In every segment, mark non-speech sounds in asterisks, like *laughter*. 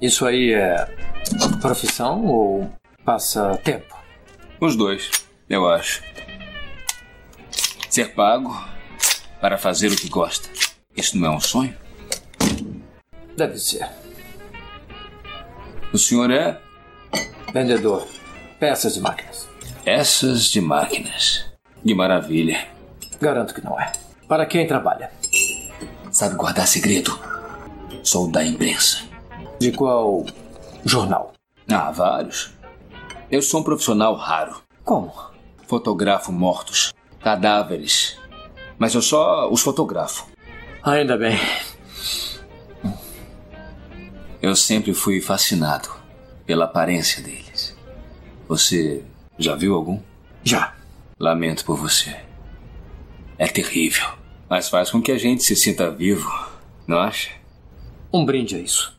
Isso aí é profissão ou passa tempo? Os dois, eu acho. Ser pago para fazer o que gosta. Isso não é um sonho? Deve ser. O senhor é? Vendedor. Peças de máquinas. Peças de máquinas. Que maravilha. Garanto que não é. Para quem trabalha? Sabe guardar segredo? Sou da imprensa. De qual jornal? Ah, vários. Eu sou um profissional raro. Como? Fotografo mortos, cadáveres. Mas eu só os fotografo. Ainda bem. Eu sempre fui fascinado pela aparência deles. Você já viu algum? Já. Lamento por você. É terrível. Mas faz com que a gente se sinta vivo, não acha? Um brinde a isso.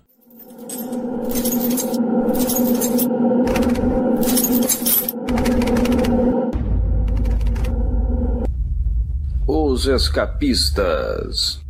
Os escapistas.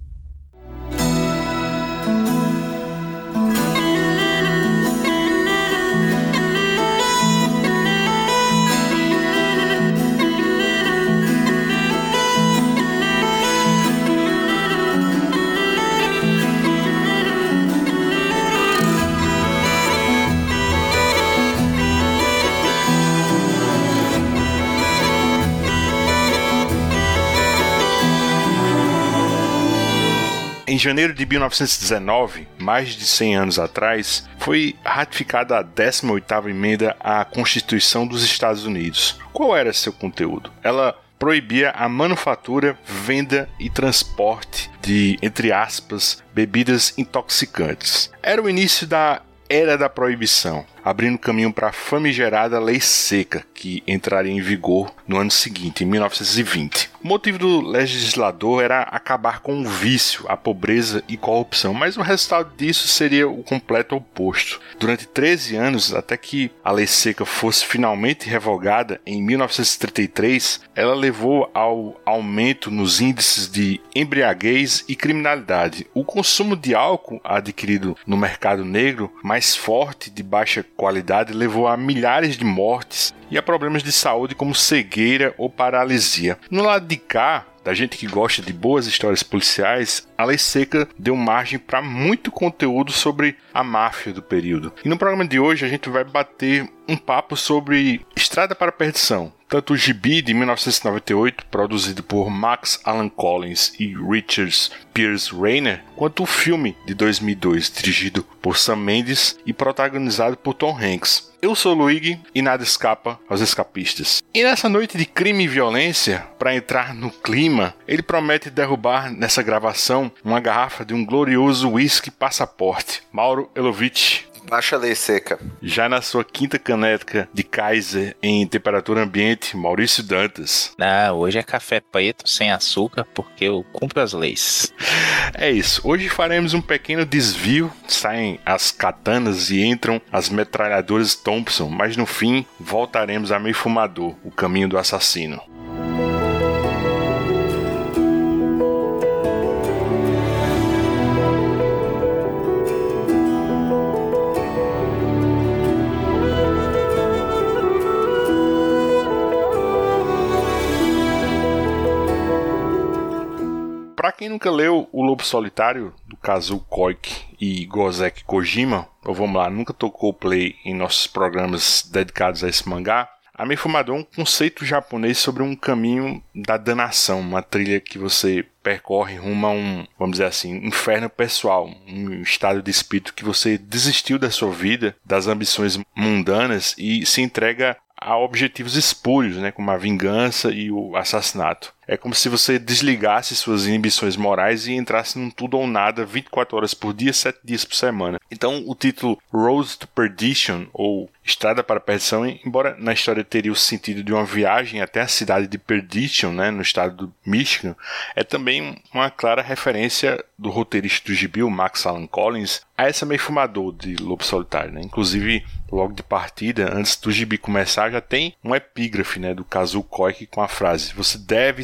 Em janeiro de 1919, mais de 100 anos atrás, foi ratificada a 18ª emenda à Constituição dos Estados Unidos. Qual era seu conteúdo? Ela proibia a manufatura, venda e transporte de, entre aspas, bebidas intoxicantes. Era o início da era da proibição, abrindo caminho para a famigerada Lei Seca, que entraria em vigor no ano seguinte, em 1920. O motivo do legislador era acabar com o vício, a pobreza e corrupção, mas o resultado disso seria o completo oposto. Durante 13 anos, até que a Lei Seca fosse finalmente revogada em 1933, ela levou ao aumento nos índices de embriaguez e criminalidade. O consumo de álcool adquirido no mercado negro, mais forte de baixa qualidade, levou a milhares de mortes e a problemas de saúde como cegueira ou paralisia. No lado de cá, da gente que gosta de boas histórias policiais, a Lei Seca deu margem para muito conteúdo sobre a máfia do período. E no programa de hoje a gente vai bater um papo sobre Estrada para a Perdição, tanto o gibi de 1998, produzido por Max Alan Collins e Richard Pierce Rayner, quanto o filme de 2002, dirigido por Sam Mendes e protagonizado por Tom Hanks. Eu sou Luigi e nada escapa aos escapistas. E nessa noite de crime e violência, para entrar no clima, ele promete derrubar nessa gravação uma garrafa de um glorioso whisky passaporte. Mauro Elovitch, Baixa lei seca. já na sua quinta caneca de Kaiser em temperatura ambiente, Maurício Dantas. Ah, hoje é café preto sem açúcar porque eu cumpro as leis. É isso. Hoje faremos um pequeno desvio. Saem as katanas e entram as metralhadoras Thompson, mas no fim voltaremos a meio fumador, o caminho do assassino. Pra quem nunca leu O Lobo Solitário, do Kazuo Koike e Gozeki Kojima, ou vamos lá, nunca tocou play em nossos programas dedicados a esse mangá, a Fumador é um conceito japonês sobre um caminho da danação, uma trilha que você percorre rumo a um, vamos dizer assim, inferno pessoal, um estado de espírito que você desistiu da sua vida, das ambições mundanas e se entrega a objetivos espúrios, né, como a vingança e o assassinato. É como se você desligasse suas inibições morais e entrasse num tudo ou nada 24 horas por dia, 7 dias por semana. Então, o título Road to Perdition, ou Estrada para a Perdição, embora na história teria o sentido de uma viagem até a cidade de Perdition, né, no estado do Michigan, é também uma clara referência do roteirista do gibi, o Max Alan Collins, a essa meio fumador de Lobo Solitário. Né? Inclusive, logo de partida, antes do gibi começar, já tem um epígrafe né, do Kazuo Koike com a frase: Você deve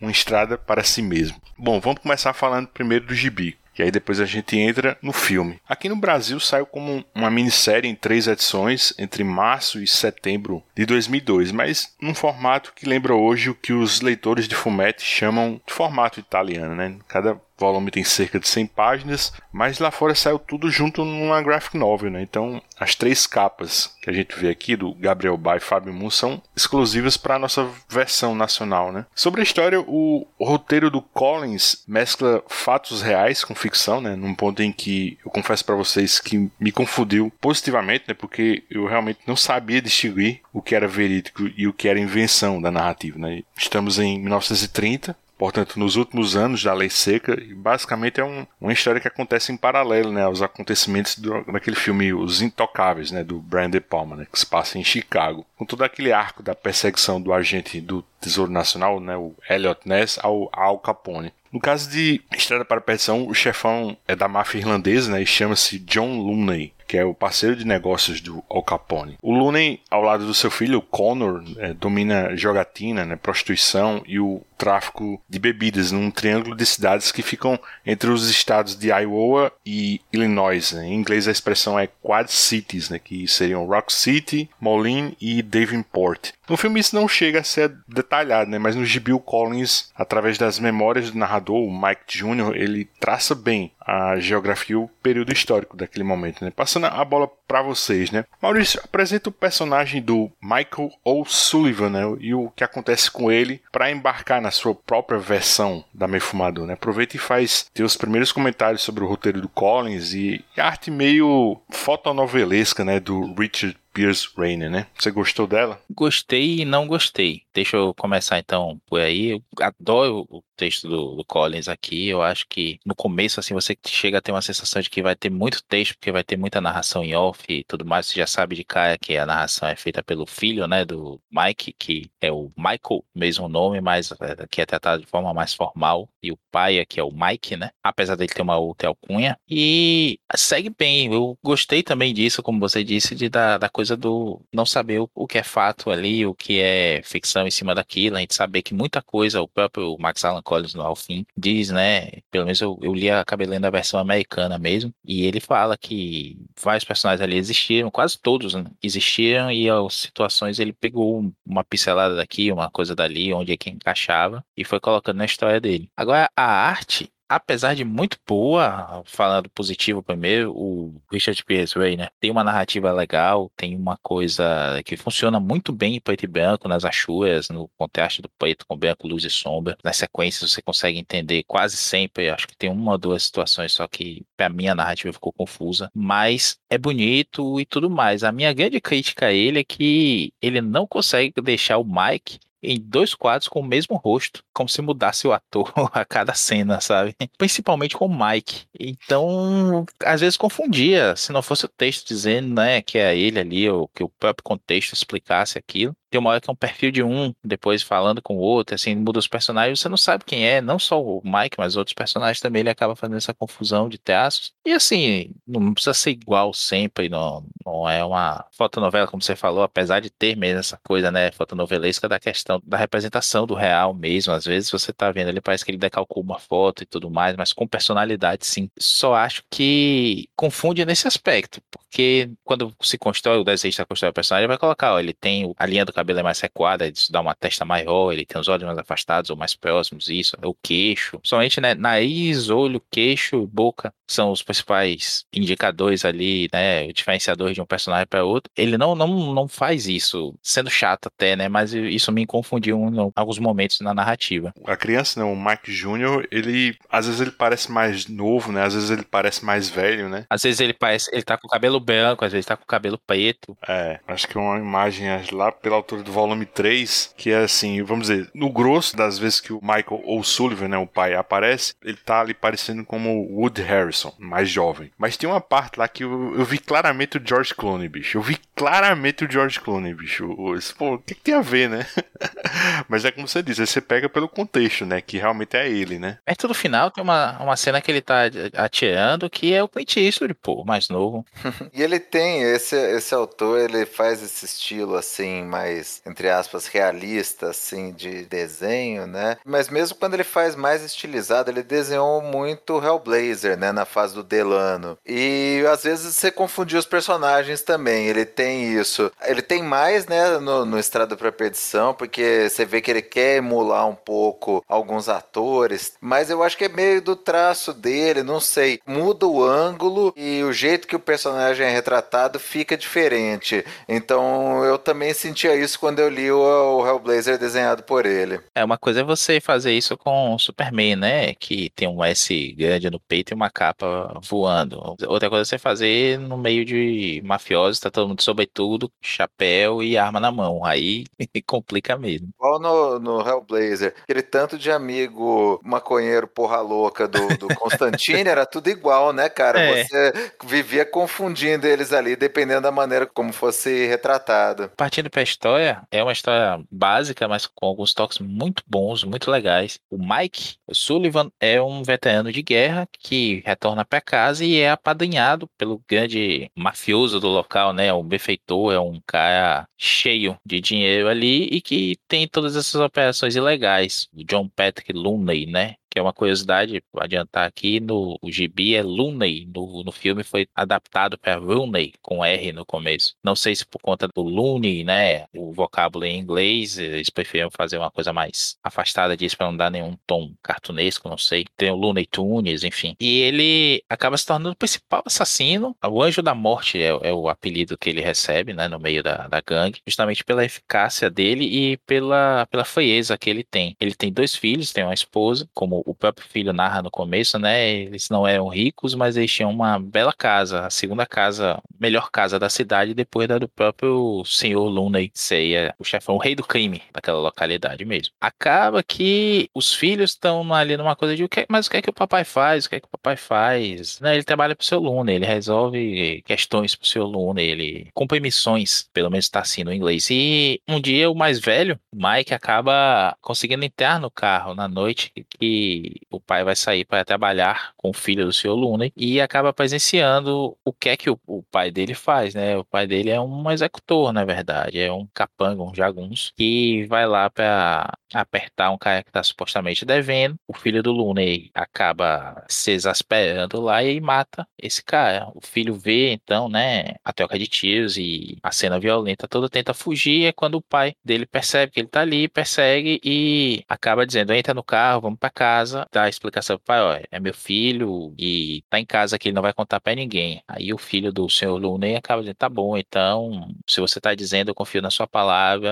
uma estrada para si mesmo. Bom, vamos começar falando primeiro do gibi. E aí depois a gente entra no filme. Aqui no Brasil saiu como uma minissérie em três edições entre março e setembro de 2002, mas num formato que lembra hoje o que os leitores de Fumetti chamam de formato italiano, né? Cada volume tem cerca de 100 páginas, mas lá fora saiu tudo junto numa graphic novel, né? Então, as três capas que a gente vê aqui do Gabriel Ba e Fábio Moon são exclusivas para a nossa versão nacional, né? Sobre a história, o roteiro do Collins mescla fatos reais com ficção, né? Num ponto em que eu confesso para vocês que me confundiu positivamente, né? Porque eu realmente não sabia distinguir o que era verídico e o que era invenção da narrativa, né? Estamos em 1930, portanto, nos últimos anos da Lei Seca, e basicamente é um, uma história que acontece em paralelo né, aos acontecimentos do, daquele filme Os Intocáveis, né, do Brian De Palma, né, que se passa em Chicago, com todo aquele arco da perseguição do agente do Tesouro Nacional, né, o Elliot Ness, ao Al Capone. No caso de Estrada para a Perdição, o chefão é da máfia irlandesa né, e chama-se John Looney que é o parceiro de negócios do Al Capone. O Looney, ao lado do seu filho, Connor, é, domina jogatina, né, prostituição e o tráfico de bebidas num triângulo de cidades que ficam entre os estados de Iowa e Illinois. Né? Em inglês a expressão é Quad Cities, né, que seriam Rock City, Moline e Davenport. No filme isso não chega a ser detalhado, né? mas no gibi Collins, através das memórias do narrador, o Mike Jr., ele traça bem a geografia e o período histórico daquele momento. Né? Passando a bola para vocês, né? Maurício, apresenta o personagem do Michael O'Sullivan né? e o que acontece com ele para embarcar na sua própria versão da Meio Fumador. Né? Aproveita e faz teus primeiros comentários sobre o roteiro do Collins e a arte meio fotonovelesca né? do Richard Pierce Rainer, né? Você gostou dela? Gostei e não gostei. Deixa eu começar então por aí. Eu adoro o texto do, do, Collins aqui. Eu acho que no começo, assim, você chega a ter uma sensação de que vai ter muito texto, porque vai ter muita narração em off e tudo mais. Você já sabe de cara que a narração é feita pelo filho, né, do Mike, que é o Michael, mesmo nome, mas é, que é tratado de forma mais formal. E o pai, que é o Mike, né? Apesar dele ter uma outra alcunha. E segue bem. Eu gostei também disso, como você disse, de da, da coisa do não saber o, o, que é fato ali, o que é ficção em cima daquilo, a gente saber que muita coisa, o próprio Max Allan Collins no Alfim diz, né? Pelo menos eu, eu li a cabelando a versão americana mesmo, e ele fala que vários personagens ali existiram, quase todos né, existiram, e as situações ele pegou uma pincelada daqui, uma coisa dali, onde é que encaixava, e foi colocando na história dele. Agora, a arte, apesar de muito boa, falando positivo primeiro, o Richard Pierce né, tem uma narrativa legal, tem uma coisa que funciona muito bem em preto e branco, nas achuras, no contraste do preto com branco, luz e sombra. Nas sequências você consegue entender quase sempre, acho que tem uma ou duas situações só que para mim a narrativa ficou confusa, mas é bonito e tudo mais. A minha grande crítica a ele é que ele não consegue deixar o Mike em dois quadros com o mesmo rosto, como se mudasse o ator *laughs* a cada cena, sabe? Principalmente com o Mike. Então, às vezes confundia, se não fosse o texto dizendo, né, que é ele ali, ou que o próprio contexto explicasse aquilo tem uma hora que é um perfil de um, depois falando com o outro, assim, muda os personagens, você não sabe quem é, não só o Mike, mas outros personagens também, ele acaba fazendo essa confusão de traços. E assim, não precisa ser igual sempre, não, não é uma fotonovela, como você falou, apesar de ter mesmo essa coisa, né, fotonovelesca da questão da representação do real mesmo. Às vezes você tá vendo ali, parece que ele decalcou uma foto e tudo mais, mas com personalidade, sim. Só acho que confunde nesse aspecto, porque quando se constrói o desejo de constrói o personagem, vai colocar, ó, ele tem a linha do cabelo é mais recuada, isso dá uma testa maior, ele tem os olhos mais afastados ou mais próximos, isso, o queixo. Somente, né, nariz, olho, queixo, boca são os principais indicadores ali, né, o diferenciador de um personagem para outro. Ele não, não, não faz isso, sendo chato até, né, mas isso me confundiu em alguns momentos na narrativa. A criança, né, o Mike Jr., ele, às vezes ele parece mais novo, né, às vezes ele parece mais velho, né. Às vezes ele parece, ele tá com cabelo branco, às vezes tá com cabelo preto. É, acho que é uma imagem lá pela altura do volume 3, que é assim, vamos dizer, no grosso das vezes que o Michael O'Sullivan, né, o pai, aparece, ele tá ali parecendo como o Wood Harris Mais jovem. Mas tem uma parte lá que eu, eu vi claramente o George Clooney, bicho. Eu vi claramente o George Clooney, bicho. Pô, o que, que tem a ver, né? *laughs* Mas é como você diz, você pega pelo contexto, né? Que realmente é ele, né? É tudo final, tem uma, uma cena que ele tá atirando que é o Clint Eastwood, pô, mais novo. *laughs* e ele tem, esse, esse autor, ele faz esse estilo, assim, mais, entre aspas, realista, assim, de desenho, né? Mas mesmo quando ele faz mais estilizado, ele desenhou muito Hellblazer, né? Na fase do Delano. E às vezes você confundiu os personagens também. Ele tem isso. Ele tem mais, né, no, no Estrada pra Perdição, porque você vê que ele quer emular um pouco alguns atores, mas eu acho que é meio do traço dele, não sei. Muda o ângulo e o jeito que o personagem é retratado fica diferente. Então eu também sentia isso quando eu li o, o Hellblazer desenhado por ele. É, uma coisa é você fazer isso com o Superman, né? Que tem um S grande no peito e uma capa voando. Outra coisa é você fazer no meio de mafiosos, tá todo mundo sobretudo, chapéu e arma na mão. Aí *laughs* complica mesmo. Igual no, no Hellblazer, aquele tanto de amigo maconheiro porra louca do, do *laughs* Constantine era tudo igual, né, cara? É. Você vivia confundindo eles ali, dependendo da maneira como fosse retratado. Partindo pra história, é uma história básica, mas com alguns toques muito bons, muito legais. O Mike Sullivan é um veterano de guerra que retorna para casa e é apadrinhado pelo grande mafioso do local, né? O benfeitor, é um cara cheio de dinheiro ali e que tem todas essas operações ilegais. O John Patrick Looney, né? Que é uma curiosidade, vou adiantar aqui, no o gibi é Looney, no, no filme foi adaptado para Rooney, com R no começo. Não sei se por conta do Looney, né, o vocábulo em inglês, eles preferiram fazer uma coisa mais afastada disso para não dar nenhum tom cartunesco, não sei. Tem o Looney Tunes, enfim. E ele acaba se tornando o principal assassino, o Anjo da Morte é, é o apelido que ele recebe, né, no meio da, da gangue, justamente pela eficácia dele e pela, pela frieza que ele tem. Ele tem dois filhos, tem uma esposa, como o próprio filho narra no começo, né? Eles não eram ricos, mas eles tinham uma bela casa, a segunda casa, melhor casa da cidade, depois da do próprio senhor Looney, seria o chefão, o rei do crime daquela localidade mesmo. Acaba que os filhos estão ali numa coisa de o que, mas o que é que o papai faz? O que é que o papai faz? Né, ele trabalha pro seu Looney, ele resolve questões pro seu Looney, ele cumpre missões, pelo menos está assim no inglês. E um dia o mais velho, Mike, acaba conseguindo entrar no carro na noite que o pai vai sair para trabalhar com o filho do seu Looney e acaba presenciando o que é que o, o, pai dele faz, né? O pai dele é um executor, na verdade, é um capanga, um jagunço, que vai lá para apertar um cara que está supostamente devendo. O filho do Looney acaba se exasperando lá e mata esse cara. O filho vê, então, né, a troca de tiros e a cena violenta toda, tenta fugir. É quando o pai dele percebe que ele tá ali, persegue e acaba dizendo: entra no carro, vamos para casa. Dá a explicação pro pai: ó, é meu filho e tá em casa que ele não vai contar para ninguém. Aí o filho do senhor Looney acaba dizendo: tá bom, então, se você tá dizendo, eu confio na sua palavra,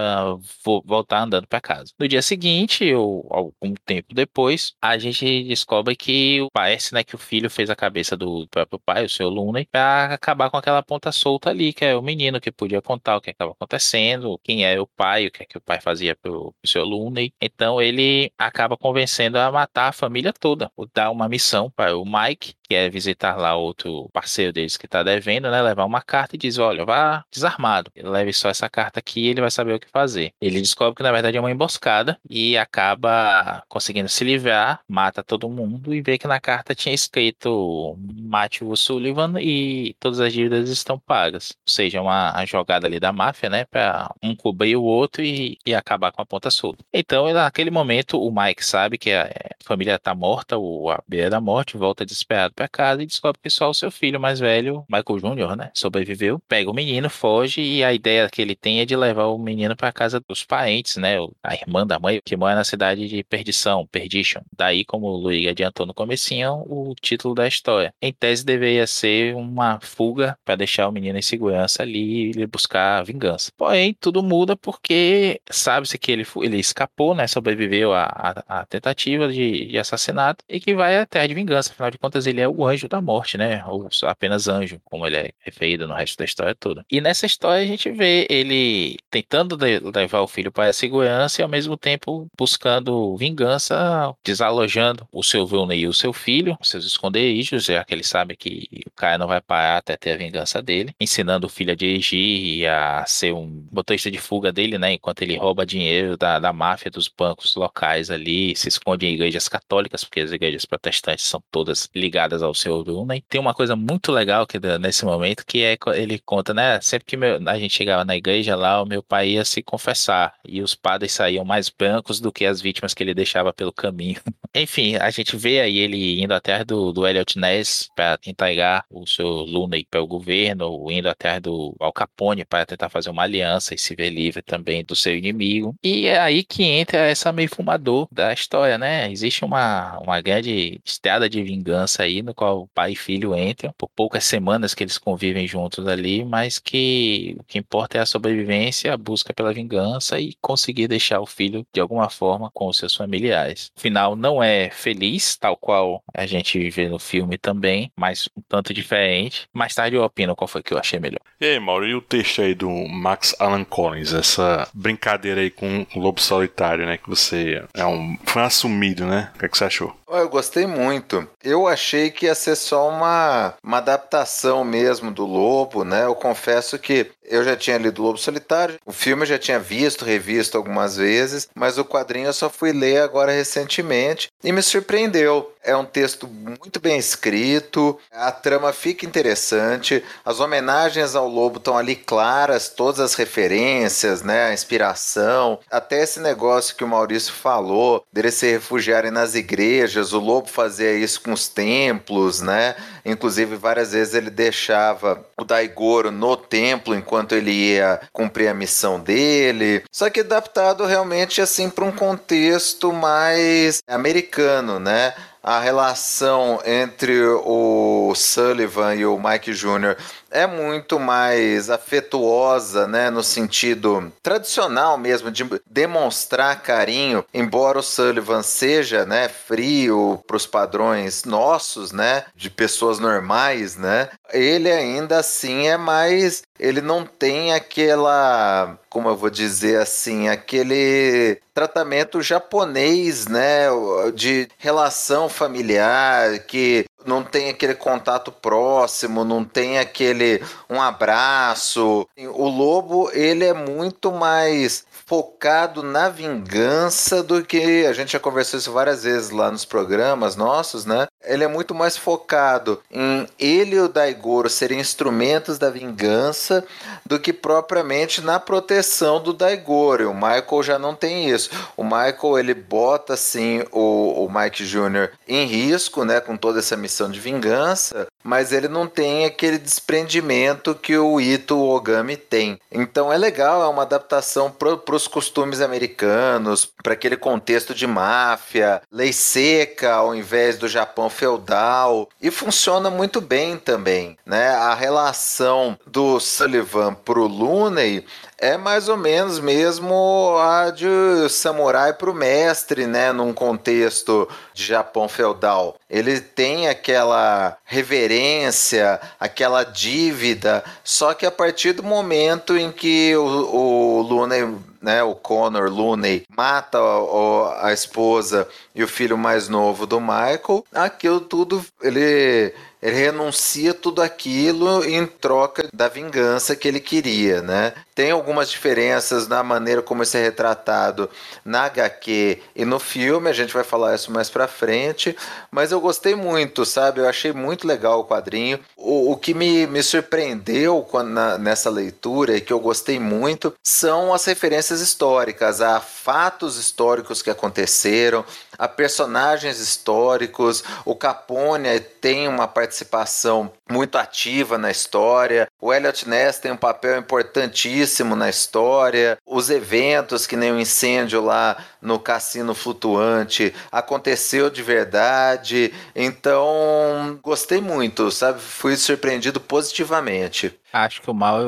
vou voltar andando para casa. No dia seguinte, ou algum tempo depois, a gente descobre que parece né, que o filho fez a cabeça do próprio pai, o seu Looney, para acabar com aquela ponta solta ali, que é o menino que podia contar o que estava acontecendo, quem é o pai, o que é que o pai fazia pro, pro seu Looney. Então ele acaba convencendo a matar a família toda, dar uma missão para o Mike que é visitar lá outro parceiro deles que está devendo, né? Levar uma carta e diz: olha, vá desarmado. leve só essa carta aqui ele vai saber o que fazer. Ele descobre que na verdade é uma emboscada e acaba conseguindo se livrar, mata todo mundo e vê que na carta tinha escrito mate o Sullivan e todas as dívidas estão pagas. Ou seja, uma jogada ali da máfia, né? Para um cobrir o outro e, e acabar com a ponta solta. Então, naquele momento, o Mike sabe que a família está morta, o a beira da morte, volta desesperado para casa e descobre que só o seu filho mais velho, Michael Jr., né, sobreviveu. Pega o menino, foge e a ideia que ele tem é de levar o menino para casa dos parentes, né, a irmã da mãe, que mora na cidade de Perdição, Perdition. Daí, como o Luiz adiantou no comecinho, o título da história. Em tese deveria ser uma fuga para deixar o menino em segurança ali e buscar vingança. Porém, tudo muda porque sabe-se que ele, ele escapou, né, sobreviveu à, à tentativa de de, de, assassinato e que vai até de vingança. Afinal de contas, ele é o anjo da morte, né? Ou apenas anjo, como ele é referido no resto da história toda. E nessa história a gente vê ele tentando levar o filho para a segurança e ao mesmo tempo buscando vingança, desalojando o seu Vilney e o seu filho, seus esconderijos, já que ele sabe que o cara não vai parar até ter a vingança dele, ensinando o filho a dirigir e a ser um motorista de fuga dele, né? Enquanto ele rouba dinheiro da, da máfia dos bancos locais ali, se esconde em igrejas católicas, porque as igrejas protestantes são todas ligadas ao seu Vilney. Tem uma coisa muito legal que nesse momento que é ele conta, né? Sempre que meu, a gente chegava na igreja lá, o meu pai ia se confessar e os padres saíam mais brancos do que as vítimas que ele deixava pelo caminho. *laughs* Enfim, a gente vê aí ele indo atrás do, do Elliot Ness para entregar o seu Looney para o governo, indo atrás do Al Capone para tentar fazer uma aliança e se ver livre também do seu inimigo. E é aí que entra essa meio fumador da história, né? Existe uma, uma grande estrada de vingança aí, no qual pai e filho entram, por poucas semanas que eles convivem juntos ali, mas que o que importa é a sobrevivência, a busca pela vingança e conseguir deixar o filho de alguma forma com os seus familiares. O final não é feliz, tal qual a gente vê no filme também, mas um tanto diferente. Mais tarde eu opino qual foi que eu achei melhor. E aí, Mauro, e o texto aí do Max Alan Collins, essa brincadeira aí com o Lobo Solitário, né? Que você é um fã assumido, né? O que, é que você achou? Eu gostei muito. Eu achei que ia ser só uma, uma adaptação mesmo do Lobo, né? Eu confesso que eu já tinha lido Lobo Solitário, o filme eu já tinha visto, revisto algumas vezes, mas o quadrinho eu só fui ler agora recentemente e me surpreendeu. É um texto muito bem escrito, a trama fica interessante, as homenagens ao Lobo estão ali claras, todas as referências, né, a inspiração, até esse negócio que o Maurício falou, dele se refugiarem nas igrejas, o Lobo fazia isso com os templos, né? Inclusive várias vezes ele deixava o Daigoro no templo enquanto ele ia cumprir a missão dele. Só que adaptado realmente assim para um contexto mais americano, né? a relação entre o Sullivan e o Mike Jr. é muito mais afetuosa, né, no sentido tradicional mesmo de demonstrar carinho, embora o Sullivan seja, né, frio para os padrões nossos, né, de pessoas normais, né, ele ainda assim é mais, ele não tem aquela, como eu vou dizer assim, aquele tratamento japonês, né, de relação familiar que não tem aquele contato próximo, não tem aquele um abraço. O lobo, ele é muito mais focado na vingança do que a gente já conversou isso várias vezes lá nos programas nossos, né? Ele é muito mais focado em ele e o Daigoro serem instrumentos da vingança do que propriamente na proteção do Daigoro. O Michael já não tem isso. O Michael ele bota assim o, o Mike Jr. em risco, né, com toda essa missão de vingança, mas ele não tem aquele desprendimento que o Ito Ogami tem. Então é legal, é uma adaptação para os costumes americanos, para aquele contexto de máfia, lei seca ao invés do Japão feudal e funciona muito bem também, né? A relação do Sullivan pro Looney é mais ou menos mesmo a de samurai para o mestre, né? Num contexto de Japão feudal. Ele tem aquela reverência, aquela dívida, só que a partir do momento em que o, o Looney né, o Connor Looney mata a, a, esposa e o filho mais novo do Michael, aquilo tudo ele ele renuncia tudo aquilo em troca da vingança que ele queria, né? Tem algumas diferenças na maneira como isso é retratado na HQ e no filme, a gente vai falar isso mais pra frente, mas eu gostei muito, sabe? Eu achei muito legal o quadrinho. O, o que me, me surpreendeu quando, na, nessa leitura e que eu gostei muito são as referências históricas, a fatos históricos que aconteceram, a personagens históricos. O Capone tem uma participação muito ativa na história. O Elliot Ness tem um papel importantíssimo na história. Os eventos, que nem o incêndio lá no cassino flutuante, aconteceu de verdade. Então, gostei muito, sabe? Fui surpreendido positivamente. Acho que o mal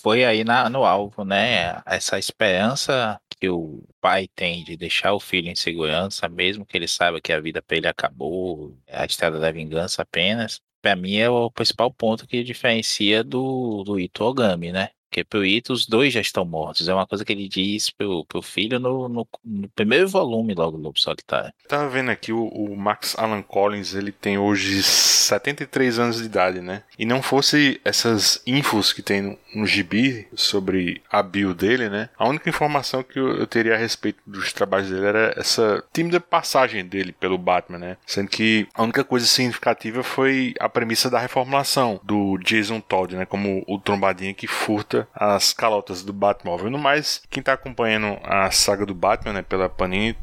foi aí na, no alvo, né? Essa esperança que o pai tem de deixar o filho em segurança, mesmo que ele saiba que a vida para ele acabou, a estrada da vingança apenas, para mim é o principal ponto que diferencia do, do Ito Ogami, né? Porque pro Ito os dois já estão mortos. É uma coisa que ele diz pro, pro filho no, no, no primeiro volume logo do Lobo Solitário. Tava vendo aqui, o, o, Max Alan Collins, ele tem hoje 73 anos de idade, né? E não fosse essas infos que tem no, no gibi sobre a bio dele, né? A única informação que eu, eu teria a respeito dos trabalhos dele era essa tímida passagem dele pelo Batman, né? Sendo que a única coisa significativa foi a premissa da reformulação do Jason Todd, né? Como o trombadinha que furta as calotas do Batmóvel. No mais, quem está acompanhando a saga do Batman né, pela Panini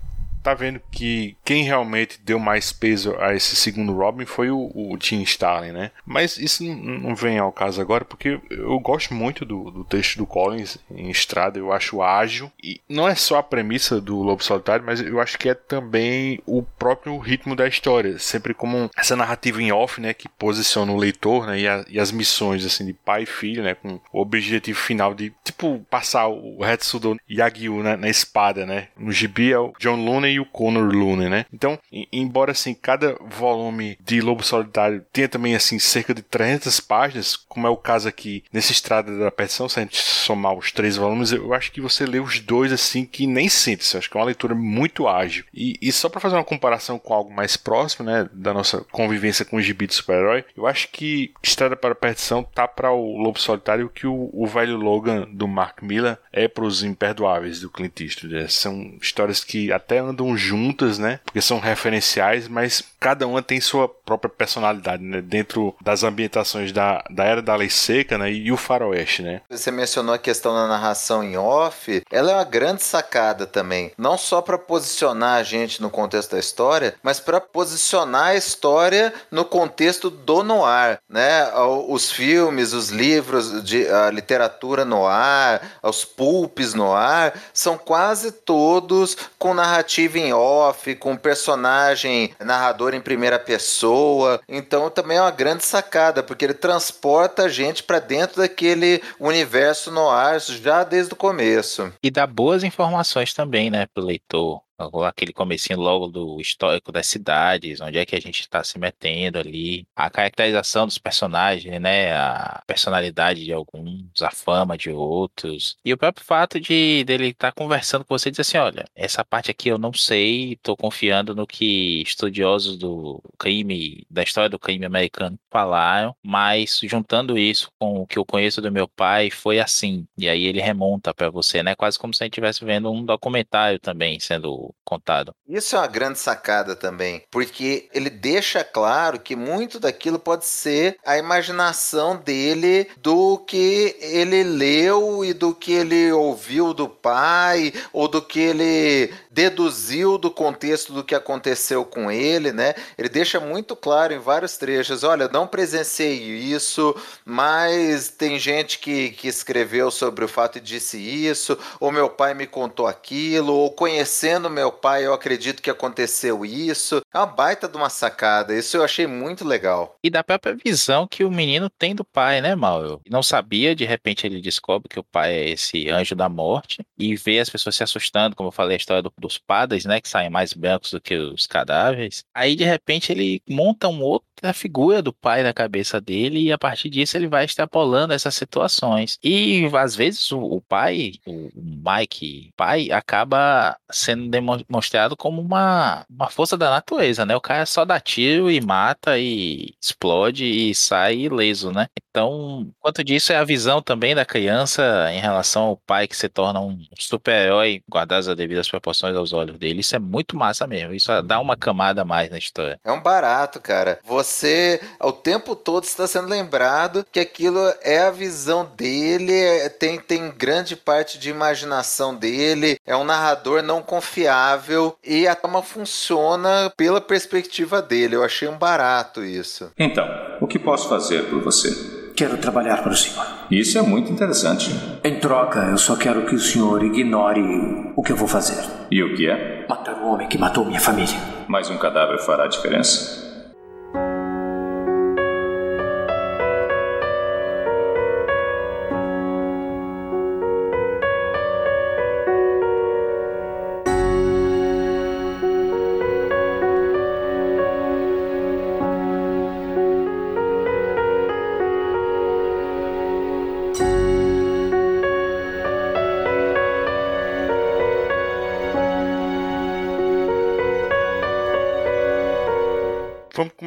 tá vendo que quem realmente deu mais peso a esse segundo Robin foi o, o Tim Starlin, né? Mas isso não, vem ao caso agora, porque eu gosto muito do, do, texto do Collins em Estrada, eu acho ágil, e não é só a premissa do Lobo Solitário, mas eu acho que é também o próprio ritmo da história, sempre como essa narrativa em off, né, que posiciona o leitor, né, e, a, e as missões, assim, de pai e filho, né, com o objetivo final de, tipo, passar o Hetsudo Yagyu né, na espada, né, no gibi é o John Luna e o Connor Looney, né? Então, embora assim cada volume de Lobo Solitário tenha também assim cerca de 300 páginas, como é o caso aqui nesse Estrada da Perdição, se a gente somar os três volumes, eu acho que você lê os dois assim que nem sente, -se. acho que é uma leitura muito ágil. E, e só para fazer uma comparação com algo mais próximo, né, da nossa convivência com o gibi de super-herói, eu acho que Estrada para a Perdição tá para o Lobo Solitário que o, o velho Logan do Mark Miller é para os Imperdoáveis do Clint Eastwood. São histórias que até andam andam juntas, né? Porque são referenciais, mas cada uma tem sua própria personalidade, né? Dentro das ambientações da, da Era da Lei Seca, né? E o Faroeste, né? Você mencionou a questão da narração em off. Ela é uma grande sacada também. Não só para posicionar a gente no contexto da história, mas para posicionar a história no contexto do noir, né? Os filmes, os livros, de, a literatura noir, os pulpes noir, são quase todos com narrativa em off, com personagem narrador em primeira pessoa. Então também é uma grande sacada, porque ele transporta a gente para dentro daquele universo no ar já desde o começo. E dá boas informações também, né, pro leitor aquele comecinho logo do histórico das cidades, onde é que a gente está se metendo ali, a caracterização dos personagens, né, a personalidade de alguns, a fama de outros, e o próprio fato de dele estar tá conversando com você e dizer assim, olha, essa parte aqui eu não sei, estou confiando no que estudiosos do crime, da história do crime americano falaram, mas juntando isso com o que eu conheço do meu pai, foi assim, e aí ele remonta para você, né, quase como se a gente estivesse vendo um documentário também sendo contado. Isso é uma grande sacada também, porque ele deixa claro que muito daquilo pode ser a imaginação dele do que ele leu e do que ele ouviu do pai ou do que ele deduziu do contexto do que aconteceu com ele, né? Ele deixa muito claro em vários trechos, olha, não presenciei isso, mas tem gente que, que escreveu sobre o fato e disse isso, ou meu pai me contou aquilo, ou conhecendo meu pai eu acredito que aconteceu isso. É uma baita de uma sacada, isso eu achei muito legal. E da própria visão que o menino tem do pai, né, Mal? Não sabia, de repente ele descobre que o pai é esse anjo da morte e vê as pessoas se assustando, como eu falei, a história do, dos padres, né, que saem mais brancos do que os cadáveres. Aí de repente ele monta um outro a figura do pai na cabeça dele e a partir disso ele vai extrapolando essas situações. E às vezes o, o pai, o Mike, pai, acaba sendo demonstrado como uma, uma força da natureza, né? O cara só dá tiro e mata e explode e sai ileso, né? Então, quanto disso é a visão também da criança em relação ao pai que se torna um super-herói, guardadas as devidas proporções aos olhos dele. Isso é muito massa mesmo. Isso dá uma camada a mais na história. É um barato, cara. Você você o tempo todo está sendo lembrado que aquilo é a visão dele, é, tem, tem grande parte de imaginação dele, é um narrador não confiável e a trama funciona pela perspectiva dele. Eu achei um barato isso. Então, o que posso fazer por você? Quero trabalhar para o senhor. Isso é muito interessante. Em troca, eu só quero que o senhor ignore o que eu vou fazer. E o que é? Matar o homem que matou minha família. Mas um cadáver fará diferença?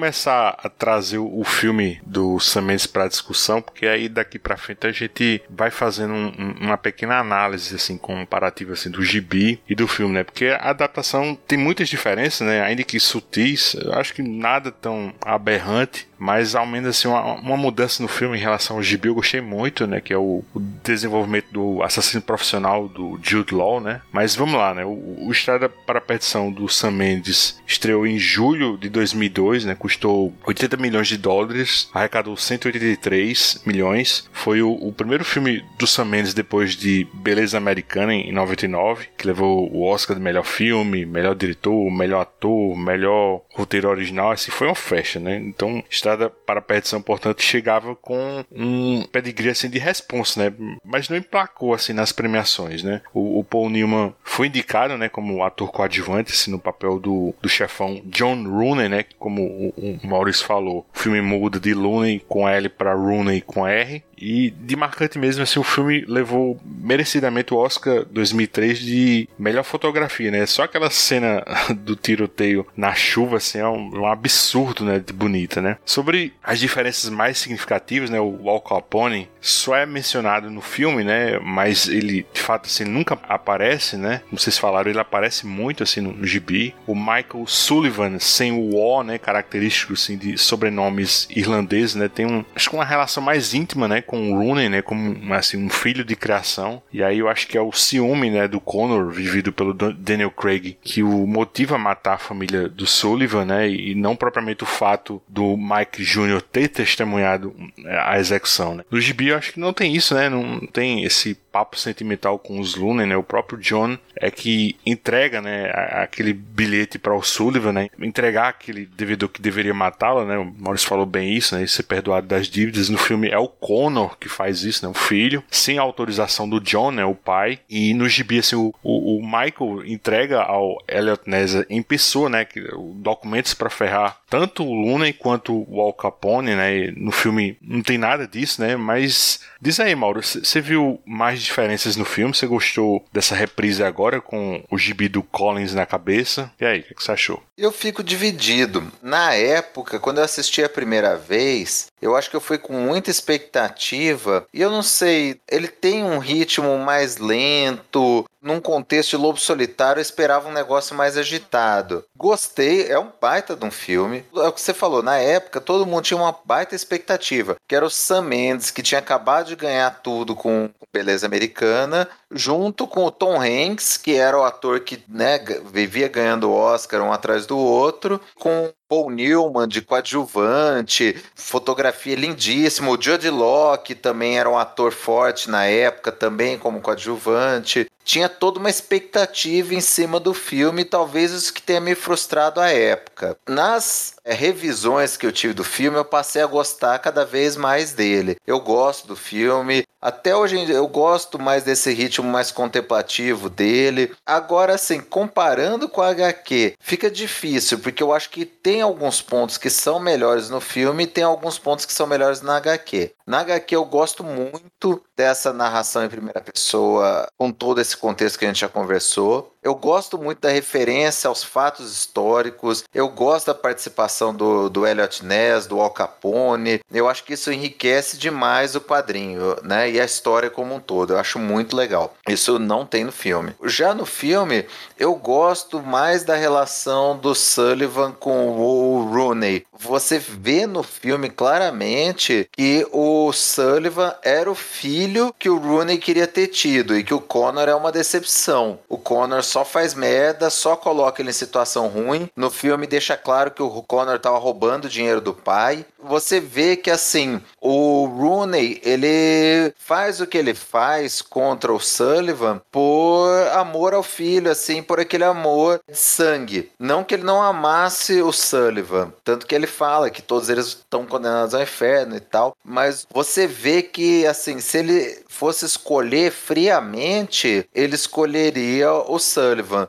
Começar a trazer o filme do Sam Mendes para discussão, porque aí daqui para frente a gente vai fazendo um, um, uma pequena análise assim comparativa assim do gibi e do filme, né? Porque a adaptação tem muitas diferenças, né? Ainda que sutis, eu acho que nada tão aberrante mas ao menos assim, uma, uma, mudança no filme em relação ao gibi eu gostei muito, né? Que é o, o desenvolvimento do assassino profissional do Jude Law, né? Mas vamos lá, né? O, o Estrada para a Perdição do Sam Mendes estreou em julho de 2002, né? Custou 80 milhões de dólares, arrecadou 183 milhões. Foi o, o primeiro filme do Sam Mendes depois de Beleza Americana em 99, que levou o Oscar de melhor filme, melhor diretor, melhor ator, melhor roteiro original. Assim, foi uma festa, né? Então, Estrada para a Perdição, portanto, chegava com um pedigree assim, de responsa, né? Mas não emplacou assim nas premiações, né? O, o, Paul Newman foi indicado, né, como ator coadjuvante assim, no papel do, do chefão John Rooney, né? Como o, Maurício falou, o filme muda de Looney com L para Rooney com R. E de marcante mesmo, assim, o filme levou merecidamente o Oscar 2003 de melhor fotografia, né? Só aquela cena *laughs* do tiroteio na chuva, assim, é um, um absurdo, né? De bonita, né? Sobre as diferenças mais significativas, né? O Al Capone só é mencionado no filme, né? Mas ele, de fato, assim, nunca aparece, né? Como vocês falaram, ele aparece muito, assim, no, gibi. O Michael Sullivan, sem o O, né? Característico, assim, de sobrenomes irlandeses, né? Tem um, acho que uma relação mais íntima, né? Com o Rooney, né, como assim, um filho de criação. E aí eu acho que é o ciúme, né, do Connor, vivido pelo Daniel Craig, que o motiva a matar a família do Sullivan, né, e não propriamente o fato do Mike Jr. ter testemunhado a execução, né. No gibi eu acho que não tem isso, né, não tem esse papo sentimental com os Looney, né? O próprio John é que entrega, né, aquele bilhete para o Sullivan, né? Entregar aquele devedor que deveria matá-lo, né? O Maurício falou bem isso, né? Ser perdoado das dívidas. No filme é o Connor que faz isso, né? O filho, sem autorização do John, né? O pai. E no gibi, assim, o, o, o Michael entrega ao Elliot Ness em pessoa, né? Documentos para ferrar tanto o Looney quanto o Al Capone, né? No filme não tem nada disso, né? Mas diz aí, Mauro, você viu mais diferenças no filme? Você gostou dessa reprise agora com o gibi do Collins na cabeça? E aí, o que você achou? Eu fico dividido. Na época, quando eu assisti a primeira vez, eu acho que eu fui com muita expectativa e eu não sei, ele tem um ritmo mais lento. Num contexto de lobo solitário, eu esperava um negócio mais agitado. Gostei, é um baita de um filme. É o que você falou, na época todo mundo tinha uma baita expectativa, que era o Sam Mendes, que tinha acabado de ganhar tudo com Beleza Americana, junto com o Tom Hanks, que era o ator que né, vivia ganhando Oscar um atrás do outro, com Paul Newman de coadjuvante, fotografia lindíssima. O Law, que também era um ator forte na época, também como coadjuvante. Tinha toda uma expectativa em cima do filme, talvez isso que tenha me frustrado à época. Nas é, revisões que eu tive do filme, eu passei a gostar cada vez mais dele. Eu gosto do filme, até hoje eu gosto mais desse ritmo mais contemplativo dele. Agora, assim, comparando com a HQ, fica difícil, porque eu acho que tem alguns pontos que são melhores no filme e tem alguns pontos que são melhores na HQ. Na HQ eu gosto muito dessa narração em primeira pessoa, com todo esse contexto que a gente já conversou. Eu gosto muito da referência aos fatos históricos, eu gosto da participação do, do Elliot Ness, do Al Capone. Eu acho que isso enriquece demais o quadrinho, né? E a história como um todo. Eu acho muito legal. Isso não tem no filme. Já no filme, eu gosto mais da relação do Sullivan com o Rooney. Você vê no filme claramente que o Sullivan era o filho que o Rooney queria ter tido e que o Connor é uma decepção. O Connor só faz merda, só coloca ele em situação ruim. No filme deixa claro que o Connor tava roubando dinheiro do pai. Você vê que assim, o Rooney, ele faz o que ele faz contra o Sullivan por amor ao filho, assim, por aquele amor de sangue. Não que ele não amasse o Sullivan, tanto que ele fala que todos eles estão condenados ao inferno e tal, mas você vê que assim, se ele fosse escolher friamente, ele escolheria o Sullivan.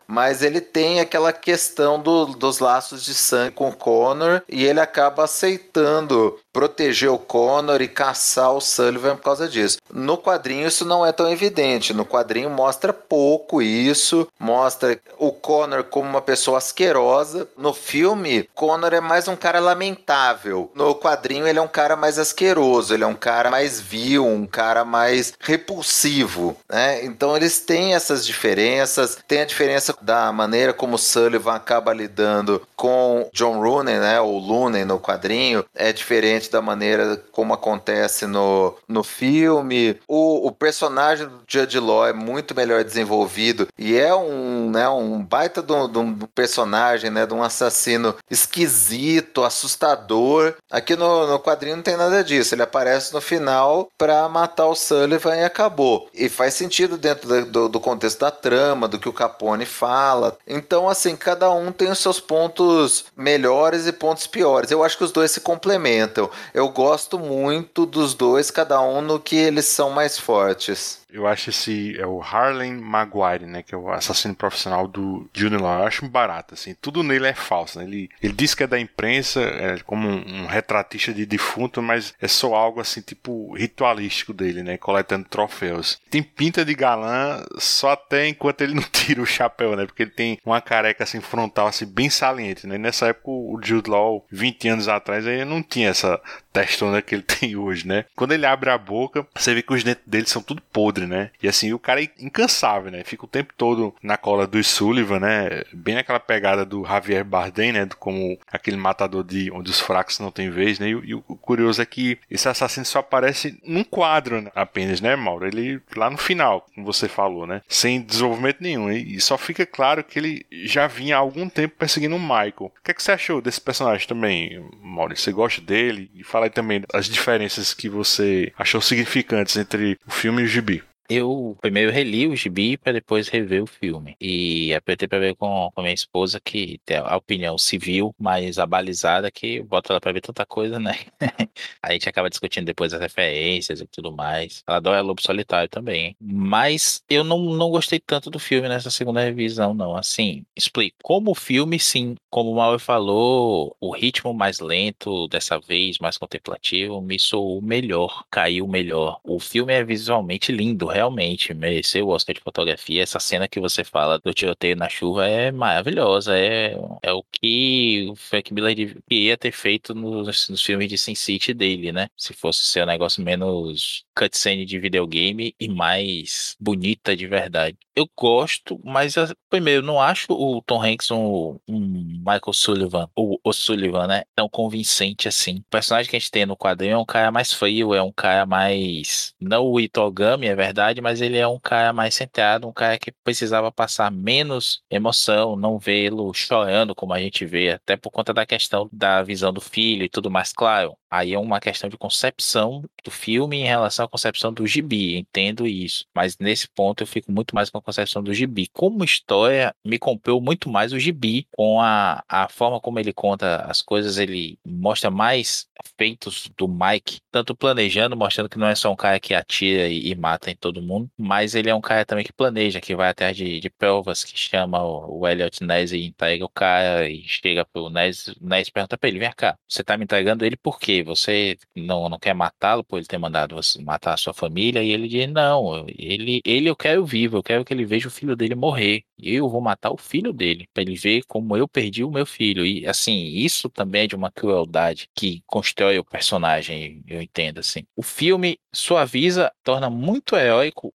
Mas ele tem aquela questão do, dos laços de sangue com o Connor e ele acaba aceitando proteger o Connor e caçar o Sullivan por causa disso. No quadrinho isso não é tão evidente. No quadrinho mostra pouco isso, mostra o Connor como uma pessoa asquerosa. No filme, Connor é mais um cara lamentável. No quadrinho, ele é um cara mais asqueroso, ele é um cara mais vil, um cara mais repulsivo, né? Então eles têm essas diferenças, tem a diferença da maneira como Sullivan acaba lidando com John Rooney, né? O Looney no quadrinho, é diferente da maneira como acontece no, no filme. O, o personagem do Judge Law é muito melhor desenvolvido e é um, né, um baita de um, personagem, né? De um assassino esquisito, assustador. Aqui no, no quadrinho não tem nada disso. Ele aparece no final para matar o Sullivan e acabou. E faz sentido dentro do, do contexto da trama, do que o Capone fala. Então, assim, cada um tem os seus pontos melhores e pontos piores. Eu acho que os dois se complementam. Eu gosto muito dos dois, cada um no que eles são mais fortes. Eu acho esse é o Harlan Maguire, né, que é o assassino profissional do Junior Law. Eu acho barato assim. Tudo nele é falso, né? Ele, ele diz que é da imprensa, é como um, um, retratista de defunto, mas é só algo assim tipo ritualístico dele, né, coletando troféus. Tem pinta de galã só até enquanto ele não *laughs* tira o chapéu, né? Porque ele tem uma careca assim frontal assim bem saliente, né? Nessa época o Jude Law, 20 anos atrás, aí não tinha essa testona que ele *laughs* tem hoje, né? Quando ele abre a boca, você vê que os dentes dele são tudo podre, né? E assim, o cara é incansável, né? Fica o tempo todo na cola do Sullivan, né? Bem naquela pegada do Javier Bardem, né? Como aquele matador de onde os fracos não têm vez, né? E, e o curioso é que esse assassino só aparece num quadro né? apenas, né, Mauro? Ele lá no final, como você falou, né? Sem desenvolvimento nenhum. E, e só fica claro que ele já vinha há algum tempo perseguindo o Michael. O que, é que você achou desse personagem também, Mauro? Você gosta dele? E fala aí também as diferenças que você achou significantes entre o filme e o gibi. Eu primeiro reli o gibi para depois rever o filme. E apertei para ver com, com minha esposa, que tem a opinião civil mais abalizada, que bota ela para ver tanta coisa, né? *laughs* a gente acaba discutindo depois as referências e tudo mais. Ela adora Lobo Solitário também. Mas eu não, não gostei tanto do filme nessa segunda revisão, não. Assim, explico. Como o filme, sim, como o Mauro falou, o ritmo mais lento, dessa vez mais contemplativo, me soou melhor, caiu melhor. O filme é visualmente lindo, realmente mereceu o Oscar de fotografia. Essa cena que você fala do tiroteio na chuva é maravilhosa. É, é o que o Frank Miller queria ter feito nos, nos filmes de Sin City dele, né? Se fosse ser um negócio menos cutscene de videogame e mais bonita de verdade. Eu gosto, mas primeiro, não acho o Tom Hanks um, um Michael Sullivan, ou o Sullivan, né? Tão convincente assim. O personagem que a gente tem no quadrinho é um cara mais frio, é um cara mais. Não o Itogami, é verdade, mas ele é um cara mais centrado, um cara que precisava passar menos emoção, não vê-lo chorando como a gente vê, até por conta da questão da visão do filho e tudo mais. Claro, aí é uma questão de concepção do filme em relação à concepção do gibi, entendo isso. Mas nesse ponto eu fico muito mais com a concepção do gibi. Como história, me comprou muito mais o gibi, com a, a forma como ele conta as coisas, ele mostra mais feitos do Mike, tanto planejando, mostrando que não é só um cara que atira e, e mata em todo mundo, mas ele é um cara também que planeja, que vai atrás de, de provas, que chama o, o Elliot Ness e entrega o cara e chega pro Ness, o Ness pergunta pra ele, vem cá, você tá me entregando ele por quê? Você não, não quer matá-lo por ele ter mandado você matar a sua família? E ele diz, não, ele, ele eu quero vivo, eu quero que ele veja o filho dele morrer. Eu vou matar o filho dele, para ele ver como eu perdi o meu filho. E assim, isso também é de uma crueldade que constrói o personagem, eu entendo assim. O filme suaviza, torna muito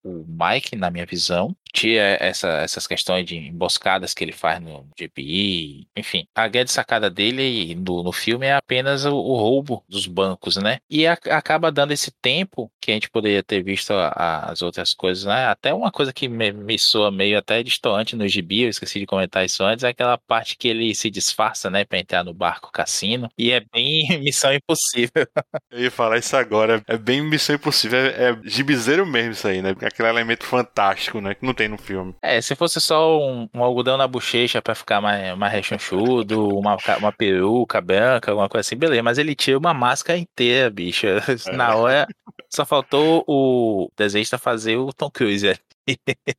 o Mike, na minha visão, tira essa, essas questões de emboscadas que ele faz no GPI, enfim. A grande sacada dele no, no filme é apenas o, o roubo dos bancos, né? E a, acaba dando esse tempo que a gente poderia ter visto a, as outras coisas, né? Até uma coisa que me, me soa meio até distante no gibi, eu esqueci de comentar isso antes, é aquela parte que ele se disfarça, né, pra entrar no barco cassino, e é bem *laughs* missão impossível. eu ia falar isso agora, é bem missão impossível, é, é gibizeiro mesmo isso aí, né? Aquele elemento fantástico, né, que não tem no filme. É, se fosse só um, um algodão na bochecha para ficar mais, mais rechonchudo, uma, uma peruca branca, alguma coisa assim, beleza. Mas ele tira uma máscara inteira, bicho. *laughs* É. Na hora, só faltou o desenhista fazer o Tom Cruise. *laughs*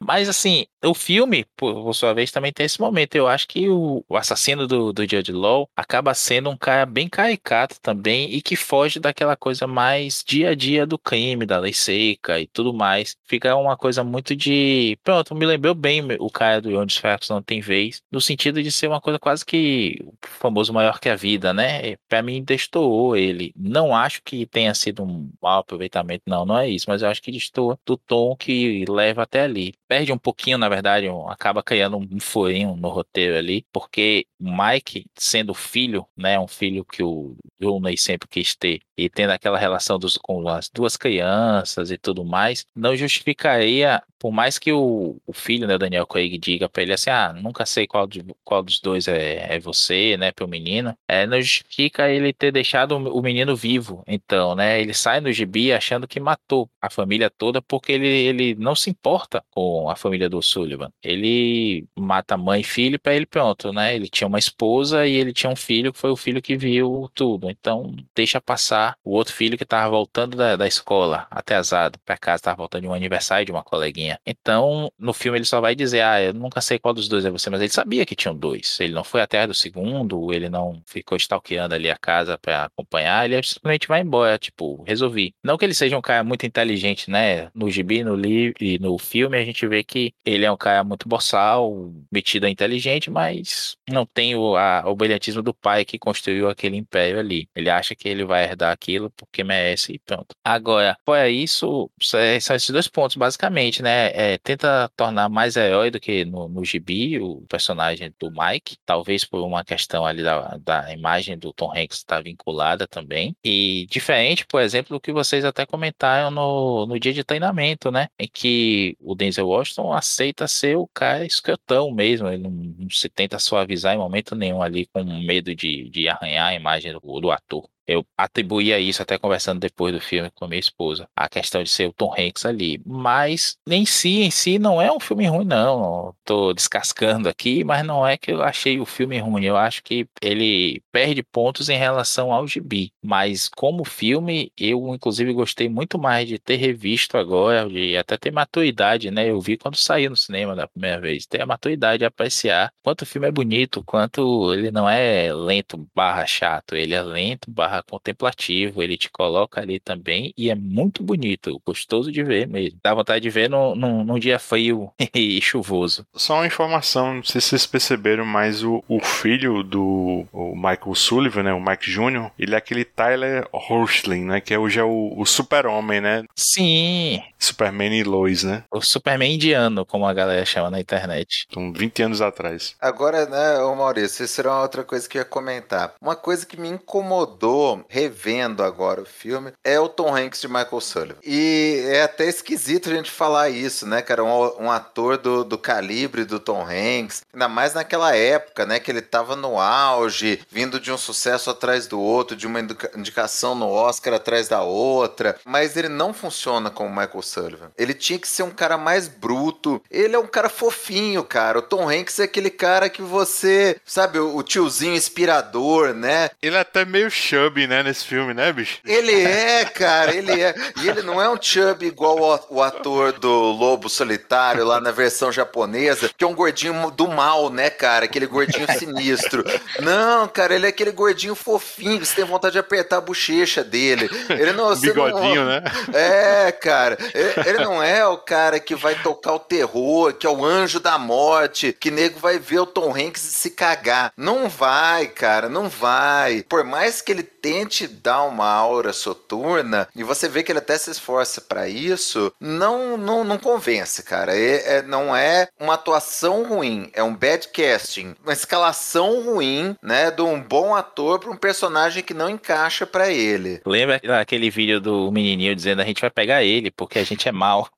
Mas assim, o filme, por, sua vez, também tem esse momento. Eu acho que o, o assassino do, do Judge Law acaba sendo um cara bem caricato também e que foge daquela coisa mais dia a dia do crime, da lei seca e tudo mais. Fica uma coisa muito de. Pronto, me lembrou bem o cara do os Ferros Não Tem Vez, no sentido de ser uma coisa quase que o famoso maior que a vida, né? Para mim, destoou ele. Não acho que tenha sido um mau aproveitamento, não, não é isso, mas eu acho que destoa do tom que leva até ali. Perde um pouquinho, na verdade, um, acaba criando um furinho no roteiro ali, porque Mike, sendo filho, né? Um filho que o Rooney sempre quis ter, e tendo aquela relação dos, com as duas crianças e tudo mais, não justificaria, por mais que o, o filho, né, Daniel Craig, diga para ele assim: ah, nunca sei qual, de, qual dos dois é, é você, né, pro menino, é, não justifica ele ter deixado o menino vivo. Então, né, ele sai no gibi achando que matou a família toda porque ele, ele não se importa com a família do Sullivan. Ele mata mãe e filho para ele pronto, né? Ele tinha uma esposa e ele tinha um filho que foi o filho que viu tudo. Então, deixa passar o outro filho que estava voltando da, da escola, atrasado, para casa, estava voltando de um aniversário de uma coleguinha. Então, no filme ele só vai dizer, ah, eu nunca sei qual dos dois é você, mas ele sabia que tinham dois. Ele não foi atrás do segundo, ele não ficou stalkeando ali a casa para acompanhar, ele simplesmente vai embora, tipo, resolvi. Não que ele seja um cara muito inteligente, né? No gibi, no livro e no filme a gente vê que ele é um cara muito boçal, metido a inteligente, mas não tem o, a, o brilhantismo do pai que construiu aquele império ali. Ele acha que ele vai herdar aquilo porque merece e pronto. Agora, fora isso, são esses dois pontos, basicamente, né? É, tenta tornar mais herói do que no, no gibi, o personagem do Mike, talvez por uma questão ali da, da imagem do Tom Hanks estar tá vinculada também. E diferente, por exemplo, do que vocês até comentaram no, no dia de treinamento, né? Em que o Denzel Washington aceita ser o cara escrotão mesmo, ele não, não se tenta suavizar em momento nenhum ali com medo de, de arranhar a imagem do, do ator. Eu atribuía isso até conversando depois do filme com a minha esposa, a questão de ser o Tom Hanks ali. Mas em si, em si, não é um filme ruim, não. Tô descascando aqui, mas não é que eu achei o filme ruim. Eu acho que ele perde pontos em relação ao gibi. Mas como filme, eu inclusive gostei muito mais de ter revisto agora, de até ter maturidade, né? Eu vi quando saiu no cinema da primeira vez. Ter a maturidade de apreciar quanto o filme é bonito, quanto ele não é lento barra chato. Ele é lento barra barra contemplativo, ele te coloca ali também e é muito bonito, gostoso de ver mesmo. Dá vontade de ver num, num, num dia frio *laughs* e chuvoso. Só uma informação, não sei se vocês perceberam, mas o, o filho do o Michael Sullivan, né, o Mike Jr., ele é aquele Tyler Hoechlin, né, que hoje é o, o super-homem, né? Sim. Superman e Lois, né? O Superman indiano, como a galera chama na internet. Então, 20 anos atrás. Agora, né, ô Maurício, isso era uma outra coisa que eu ia comentar. Uma coisa que me incomodou revendo agora o filme, é o Tom Hanks de Michael Sullivan. E é até esquisito a gente falar isso, né, cara? Um, um ator do, do calibre do Tom Hanks, ainda mais naquela época, né, que ele tava no auge, vindo de um sucesso atrás do outro, de uma indicação no Oscar atrás da outra, mas ele não funciona como Michael Sullivan. Ele tinha que ser um cara mais bruto. Ele é um cara fofinho, cara. O Tom Hanks é aquele cara que você, sabe, o, tiozinho inspirador, né? Ele é até meio chubby chubby, né, nesse filme, né, bicho? Ele é, cara, ele é. E ele não é um chubby igual o, o ator do Lobo Solitário lá na versão japonesa, que é um gordinho do mal, né, cara? Aquele gordinho sinistro. Não, cara, ele é aquele gordinho fofinho, você tem vontade de apertar a bochecha dele. Ele não, Bigodinho, não... né? É, cara. Ele, ele não é o cara que vai tocar o terror, que é o anjo da morte, que nego vai ver o Tom Hanks e se cagar. Não vai, cara, não vai. Por mais que ele tente dar uma aura soturna, e você vê que ele até se esforça para isso, não, não, não convence, cara. É, é, não é uma atuação ruim, é um bad casting, uma escalação ruim, né, de um bom ator para um personagem que não encaixa para ele. Lembra aquele vídeo do menininho dizendo a gente vai pegar ele porque a gente é mal?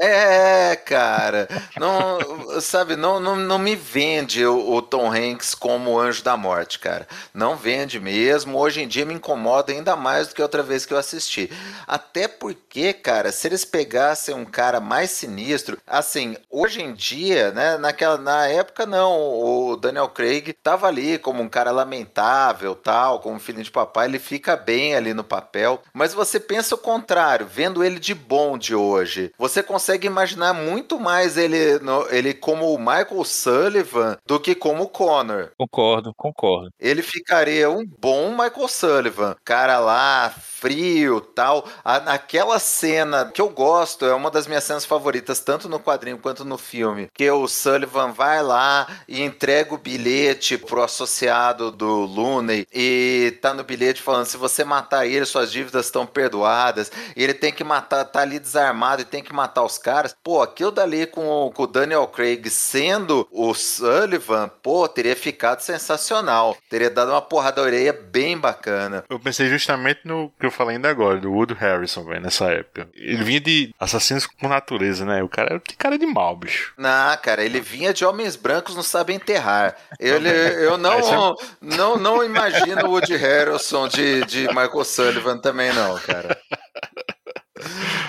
É, cara. Não, sabe, não, não, não me vende o, o, Tom Hanks como anjo da morte, cara. Não vende mesmo. Hoje em dia me incomoda ainda mais do que outra vez que eu assisti. Até porque, cara, se eles pegassem um cara mais sinistro, assim, hoje em dia, né, naquela na época não, o Daniel Craig tava ali como um cara lamentável, tal, como filho de papai, ele fica bem ali no papel. Mas você pensa o contrário, vendo ele de bom de hoje hoje, você consegue imaginar muito mais ele, no, ele como o Michael Sullivan do que como o Connor. Concordo, concordo. Ele ficaria um bom Michael Sullivan. Cara lá, frio tal. Naquela cena que eu gosto, é uma das minhas cenas favoritas, tanto no quadrinho quanto no filme, que o Sullivan vai lá e entrega o bilhete pro associado do Looney e tá no bilhete falando: se você matar ele, suas dívidas estão perdoadas. E ele tem que matar, tá ali desarmado e tem que matar os caras. Pô, aquilo dali com, com o Daniel Craig sendo o Sullivan, pô, teria ficado sensacional. Teria dado uma porrada da orelha bem bacana. Eu pensei justamente no que eu falei ainda agora, do Wood Harrison, velho, nessa época. Ele vinha de assassinos com natureza, né? O cara tem cara de mal, bicho. Não, cara, ele vinha de homens brancos não sabem enterrar. Ele, eu *laughs* não, não, não imagino o Woody Harrelson de, de Michael Sullivan também, não, cara.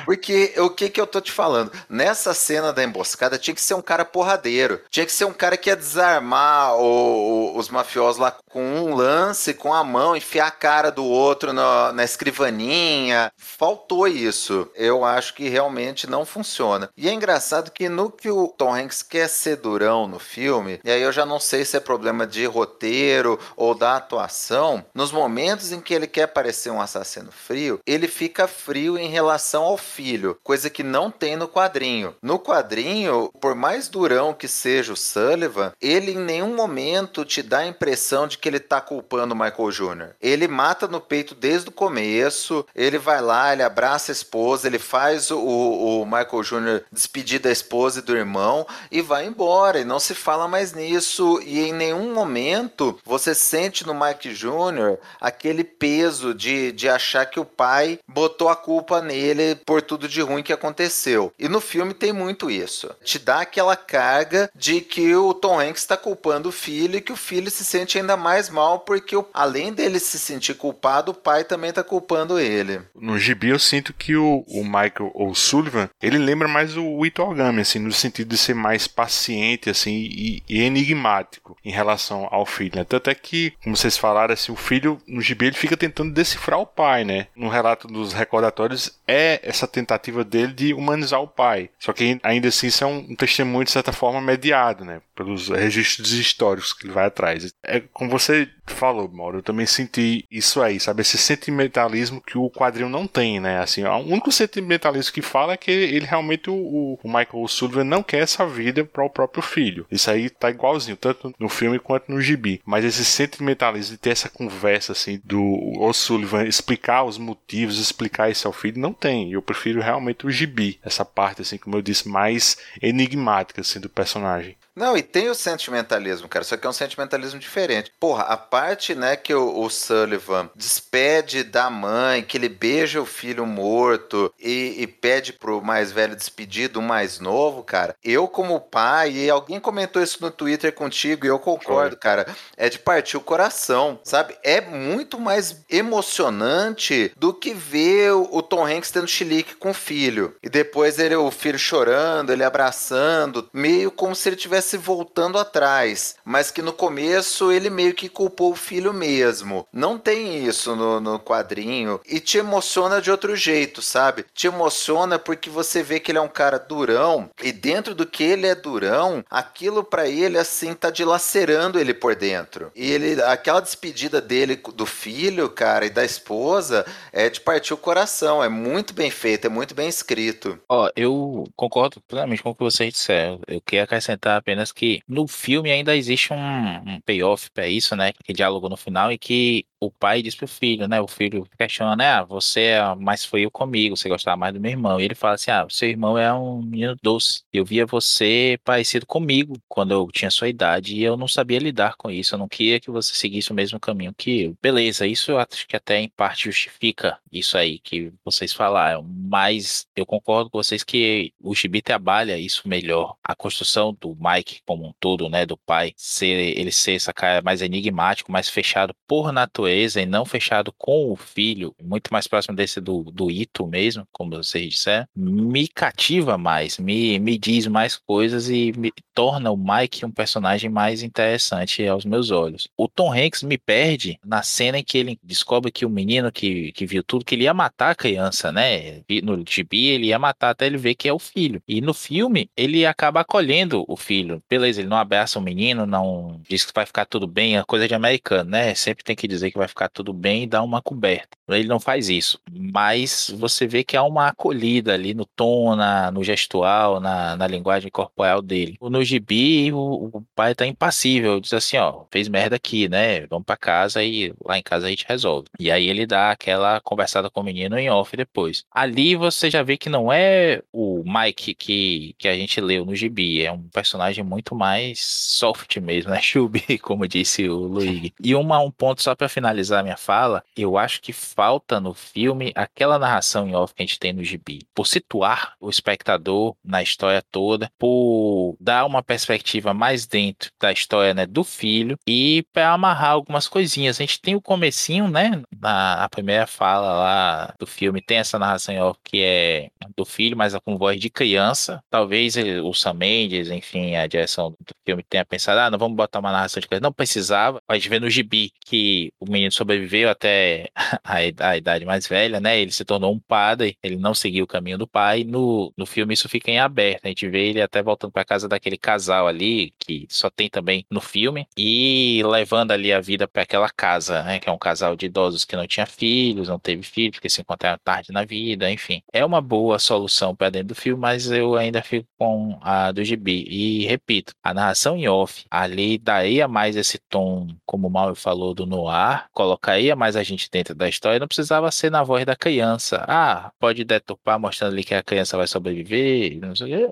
Porque o que que eu tô te falando? Nessa cena da emboscada tinha que ser um cara porradeiro. Tinha que ser um cara que ia desarmar o, o, os mafiosos lá com um lance, com a mão, enfiar a cara do outro na, na escrivaninha. Faltou isso. Eu acho que realmente não funciona. E é engraçado que no que o Tom Hanks quer ser durão no filme, e aí eu já não sei se é problema de roteiro ou da atuação, nos momentos em que ele quer parecer um assassino frio, ele fica frio em relação ao filho, coisa que não tem no quadrinho. No quadrinho, por mais durão que seja o Sullivan, ele em nenhum momento te dá a impressão de que ele tá culpando o Michael Jr. Ele mata no peito desde o começo, ele vai lá, ele abraça a esposa, ele faz o, o Michael Jr. despedir da esposa e do irmão e vai embora, e não se fala mais nisso, e em nenhum momento você sente no Mike Jr. aquele peso de, de achar que o pai botou a culpa nele por tudo de ruim que aconteceu. E no filme tem muito isso. Te dá aquela carga de que o Tom Hanks está culpando o filho e que o filho se sente ainda mais mal porque além dele se sentir culpado, o pai também está culpando ele. No gibi eu sinto que o, o Michael ou Sullivan, ele lembra mais o Ito Ogami, assim, no sentido de ser mais paciente, assim, e, e enigmático em relação ao filho, né? Tanto é que, como vocês falaram, assim, o filho no gibi ele fica tentando decifrar o pai, né? No relato dos recordatórios é essa tentativa dele de humanizar o pai. Só que ainda assim isso é um testemunho de certa forma mediado, né? Pelos registros históricos que ele vai atrás. É como você falou, Mauro, eu também senti isso aí, sabe? Esse sentimentalismo que o quadrinho não tem, né? Assim, o único sentimentalismo que fala é que ele realmente, o, o Michael Sullivan, não quer essa vida para o próprio filho. Isso aí tá igualzinho, tanto no filme quanto no gibi. Mas esse sentimentalismo de ter essa conversa, assim, do O'Sullivan explicar os motivos, explicar isso ao filho, não tem. Eu prefiro realmente o gibi, essa parte, assim, como eu disse, mais enigmática, assim, do personagem. Não, e tem o sentimentalismo, cara, só que é um sentimentalismo diferente. Porra, a parte, né, que o, o Sullivan despede da mãe, que ele beija o filho morto e, e pede pro mais velho despedir do mais novo, cara. Eu, como pai, e alguém comentou isso no Twitter contigo, e eu concordo, Foi. cara, é de partir o coração, sabe? É muito mais emocionante do que ver o, o Tom Hanks tendo chilique com o filho. E depois ele, o filho chorando, ele abraçando, meio como se ele tivesse estivesse voltando atrás, mas que no começo ele meio que culpou o filho mesmo. Não tem isso no, no quadrinho e te emociona de outro jeito, sabe? Te emociona porque você vê que ele é um cara durão e dentro do que ele é durão, aquilo para ele assim tá dilacerando ele por dentro. E ele aquela despedida dele do filho, cara, e da esposa é de partir o coração, é muito bem feito, é muito bem escrito. Ó, eu concordo plenamente com o que vocês disseram. Eu queria acrescentar apenas apenas que no filme ainda existe um, um payoff para isso, né? Que diálogo no final e que o pai diz pro filho, né? O filho questiona, né? Ah, você é mais frio comigo, você gostava mais do meu irmão. E ele fala assim: Ah, seu irmão é um menino doce. Eu via você parecido comigo quando eu tinha sua idade e eu não sabia lidar com isso. Eu não queria que você seguisse o mesmo caminho que eu. Beleza, isso eu acho que até em parte justifica isso aí que vocês falaram. Mas eu concordo com vocês que o Gibi trabalha isso melhor. A construção do Mike como um todo, né? Do pai, ser ele ser essa cara mais enigmático mais fechado por natureza e não fechado com o filho, muito mais próximo desse do, do Ito mesmo, como vocês disseram, me cativa mais, me, me diz mais coisas e me torna o Mike um personagem mais interessante aos meus olhos. O Tom Hanks me perde na cena em que ele descobre que o menino que, que viu tudo, que ele ia matar a criança, né? No gibi ele ia matar até ele ver que é o filho. E no filme ele acaba acolhendo o filho. Beleza, ele não abraça o menino, não diz que vai ficar tudo bem, é coisa de americano, né? Sempre tem que dizer que vai ficar tudo bem e dar uma coberta. Ele não faz isso. Mas você vê que há uma acolhida ali no tom, na, no gestual, na, na linguagem corporal dele. No gibi, o, o pai tá impassível, diz assim, ó, fez merda aqui, né? Vamos para casa e lá em casa a gente resolve. E aí ele dá aquela conversada com o menino em off depois. Ali você já vê que não é o Mike que, que a gente leu no gibi, é um personagem muito mais soft mesmo, né? *laughs* Chubi, como disse o Luigi. E uma, um ponto só para finalizar a minha fala, eu acho que falta no filme aquela narração em off que a gente tem no gibi. Por situar o espectador na história toda, por dar uma perspectiva mais dentro da história né, do filho e para amarrar algumas coisinhas. A gente tem o comecinho, né? Na primeira fala lá do filme, tem essa narração em off que é do filho, mas com voz de criança. Talvez o Sam Mendes, enfim, a direção do filme tenha pensado, ah, não vamos botar uma narração de criança. Não precisava. A gente vê no gibi que o menino sobreviveu até *laughs* a, idade mais velha, né? Ele se tornou um padre, ele não seguiu o caminho do pai. No, no filme isso fica em aberto. A gente vê ele até voltando para casa daquele casal ali, que só tem também no filme, e levando ali a vida para aquela casa, né? Que é um casal de idosos que não tinha filhos, não teve filhos, porque se encontraram tarde na vida, enfim. É uma boa solução para dentro do filme, mas eu ainda fico com a do gibi. E repito, a narração em off ali daria mais esse tom, como o Mauro falou, do noir, colocaria mais a gente dentro da história, não precisava ser na voz da criança. Ah, pode deturpar mostrando ali que a criança vai sobreviver.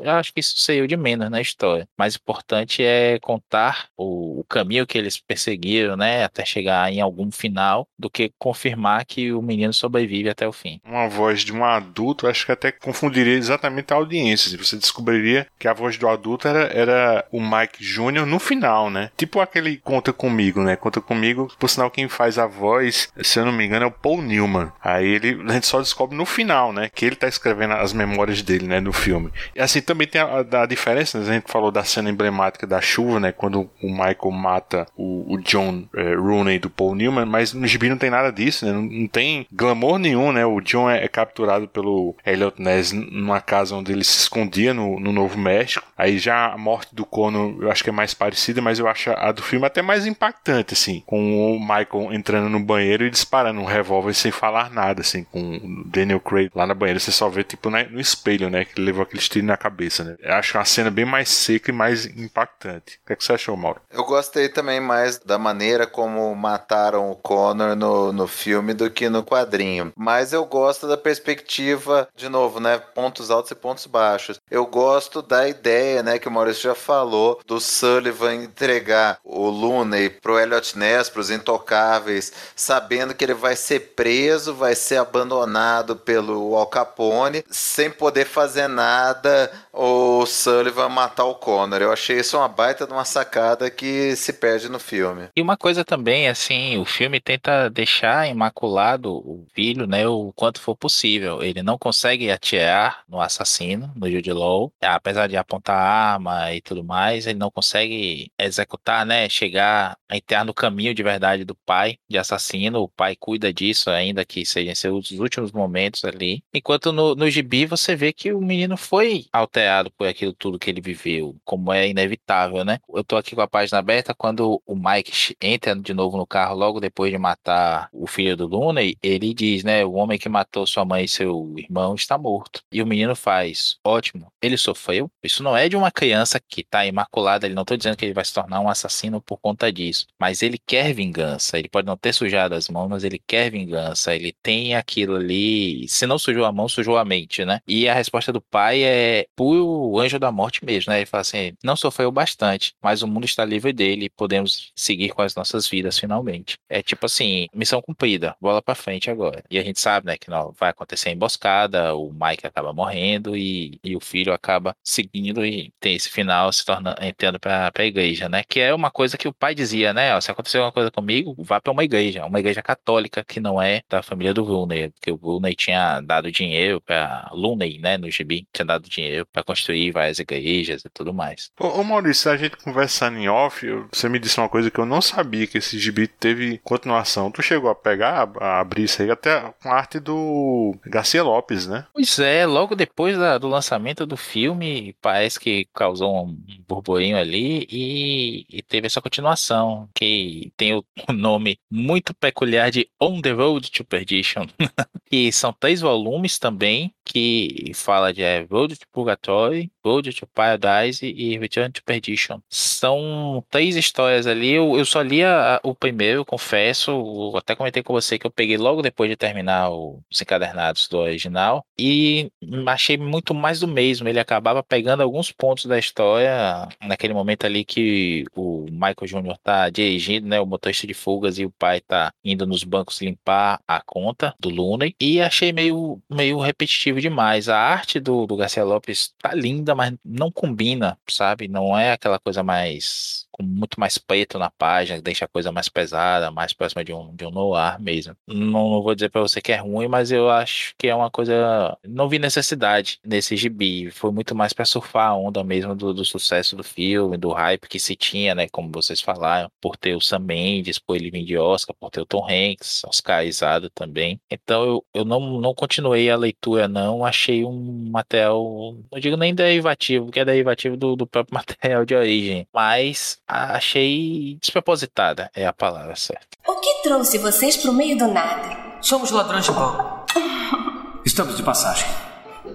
Eu acho que isso saiu de menos na história. Mais importante é contar o, o caminho que eles perseguiram, né, até chegar em algum final, do que confirmar que o menino sobrevive até o fim. Uma voz de um adulto, acho que até confundiria exatamente a audiência. Você descobriria que a voz do adulto era, era o Mike Jr. no final, né? Tipo aquele Conta Comigo, né? Conta Comigo, por sinal, quem faz a voz, se eu não me engano, é o Paul Newman. Aí ele, a gente só descobre no final, né? Que ele tá escrevendo as memórias dele, né? No filme. E assim, também tem a, a, a diferença, né? A gente falou da cena emblemática da chuva, né? Quando o Michael mata o, o John é, Rooney do Paul Newman, mas no gibi não tem nada disso, né? Não, não tem glamour nenhum, né? O John é, é, capturado pelo Elliot Ness numa casa onde ele se escondia no, no Novo México. Aí já a morte do Cono eu acho que é mais parecida, mas eu acho a do filme até mais impactante, assim. Com o Michael entrando no banheiro e disparando um revólver sem falar nada, assim, com o Daniel Craig lá na banheira. Você só vê, tipo, né, no espelho, né? Que ele levou aquele tiro na cabeça, né? Eu acho uma cena bem mais seca e mais impactante. O que, é que você achou, Mauro? Eu gostei também mais da maneira como mataram o Connor no, no filme do que no quadrinho. Mas eu gosto da perspectiva, de novo, né? Pontos altos e pontos baixos. Eu gosto da ideia, né, que o Maurício já falou, do Sullivan entregar o Looney pro Elliot Ness, pros intocáveis, sabendo que ele vai ser preso, vai ser abandonado pelo Al Capone, sem poder fazer nada, o Sullivan matar o Connor. Eu achei isso uma baita de uma sacada que se perde no filme. E uma coisa também, assim, o filme tenta deixar imaculado o filho, né, o quanto for possível. Ele não consegue atirar no assassino, no Jude Law, apesar de apontar a arma e tudo mais, ele não consegue executar, né, chegar a entrar no caminho de verdade do pai de assassino. O pai cuida disso, ainda que sejam seus últimos momentos ali. Enquanto no, no gibi você vê que o menino foi alterado por aquilo tudo que ele viveu, como é inevitável, né? Eu tô aqui com a página aberta quando o Mike entra de novo no carro logo depois de matar o filho do Luna, ele diz, né, o homem que matou sua mãe e seu irmão está morto. E o menino faz, ótimo, ele sofreu. Isso não é de uma criança que tá imaculada, ele não tô dizendo que ele vai se tornar um assassino por conta disso, mas ele quer vingança, ele pode não ter sujado as mãos, mas ele quer vingança, ele tem aquilo ali, se não sujou a mão, sujou a mente, né? E a resposta do pai é, por o anjo da morte mesmo, né? Ele fala assim: não sofreu bastante, mas o mundo está livre dele e podemos seguir com as nossas vidas finalmente. É tipo assim, missão cumprida, bola para frente agora. E a gente sabe, né, que não vai acontecer a emboscada, o Mike acaba morrendo e, e o filho acaba seguindo e que tem esse final se tornando entrando para a igreja, né? Que é uma coisa que o pai dizia, né? Ó, se acontecer alguma coisa comigo, vá para uma igreja, uma igreja católica que não é da família do Rooney, porque o Rooney tinha dado dinheiro para Looney, né? No gibi tinha dado dinheiro para construir várias igrejas e tudo mais. Ô, ô Maurício, a gente conversando em off, você me disse uma coisa que eu não sabia que esse gibi teve continuação. Tu chegou a pegar, a, a abrir isso aí até com a arte do Garcia Lopes, né? Pois é, logo depois da- do lançamento do filme, parece que causou um burburinho ali e, e teve essa continuação, que tem o, o *laughs* nome muito peculiar de On the Road to Perdition, *laughs* que são três volumes também, que fala de é, Road to Purgatory, Road to Paradise e Return to Perdition. São três histórias ali, eu, eu só li o primeiro, confesso, eu até comentei com você que eu peguei logo depois de terminar o- os encadernados do original, e achei muito mais do mesmo. Ele acabava pegando alguns pontos da história naquele momento ali que o Michael Jr. tá dirigindo, né, o motorista de fugas e o pai tá indo nos bancos limpar a conta do Looney. E achei meio, meio repetitivo demais. A arte do, do Garcia Lopes tá linda, mas não combina, sabe? Não é aquela coisa mais com muito mais preto na página, deixa a coisa mais pesada, mais próxima de um, de um noir mesmo. Não, não vou dizer pra você que é ruim, mas eu acho que é uma coisa. Não vi necessidade nesse gibi. Foi muito mais pra surfar a onda mesmo do, do sucesso do filme, do hype que se tinha, né? Como vocês falaram, por ter o Sam Mendes, por ele vir de Oscar, por ter o Tom Hanks, oscarizado também. Então eu, eu não, não continuei a leitura, não. Achei um material, não digo nem derivativo, porque é derivativo do, do próprio *laughs* material de origem, mas achei despropositada, é a palavra certa. O que trouxe vocês pro meio do nada? Somos ladrões de banco. *laughs* Estamos de passagem.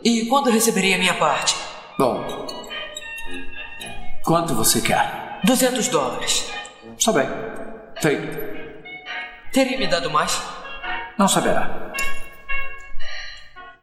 E quando receberei a minha parte? Bom. Quanto você quer? 200 dólares. Está bem. Feito. Teria me dado mais? Não saberá.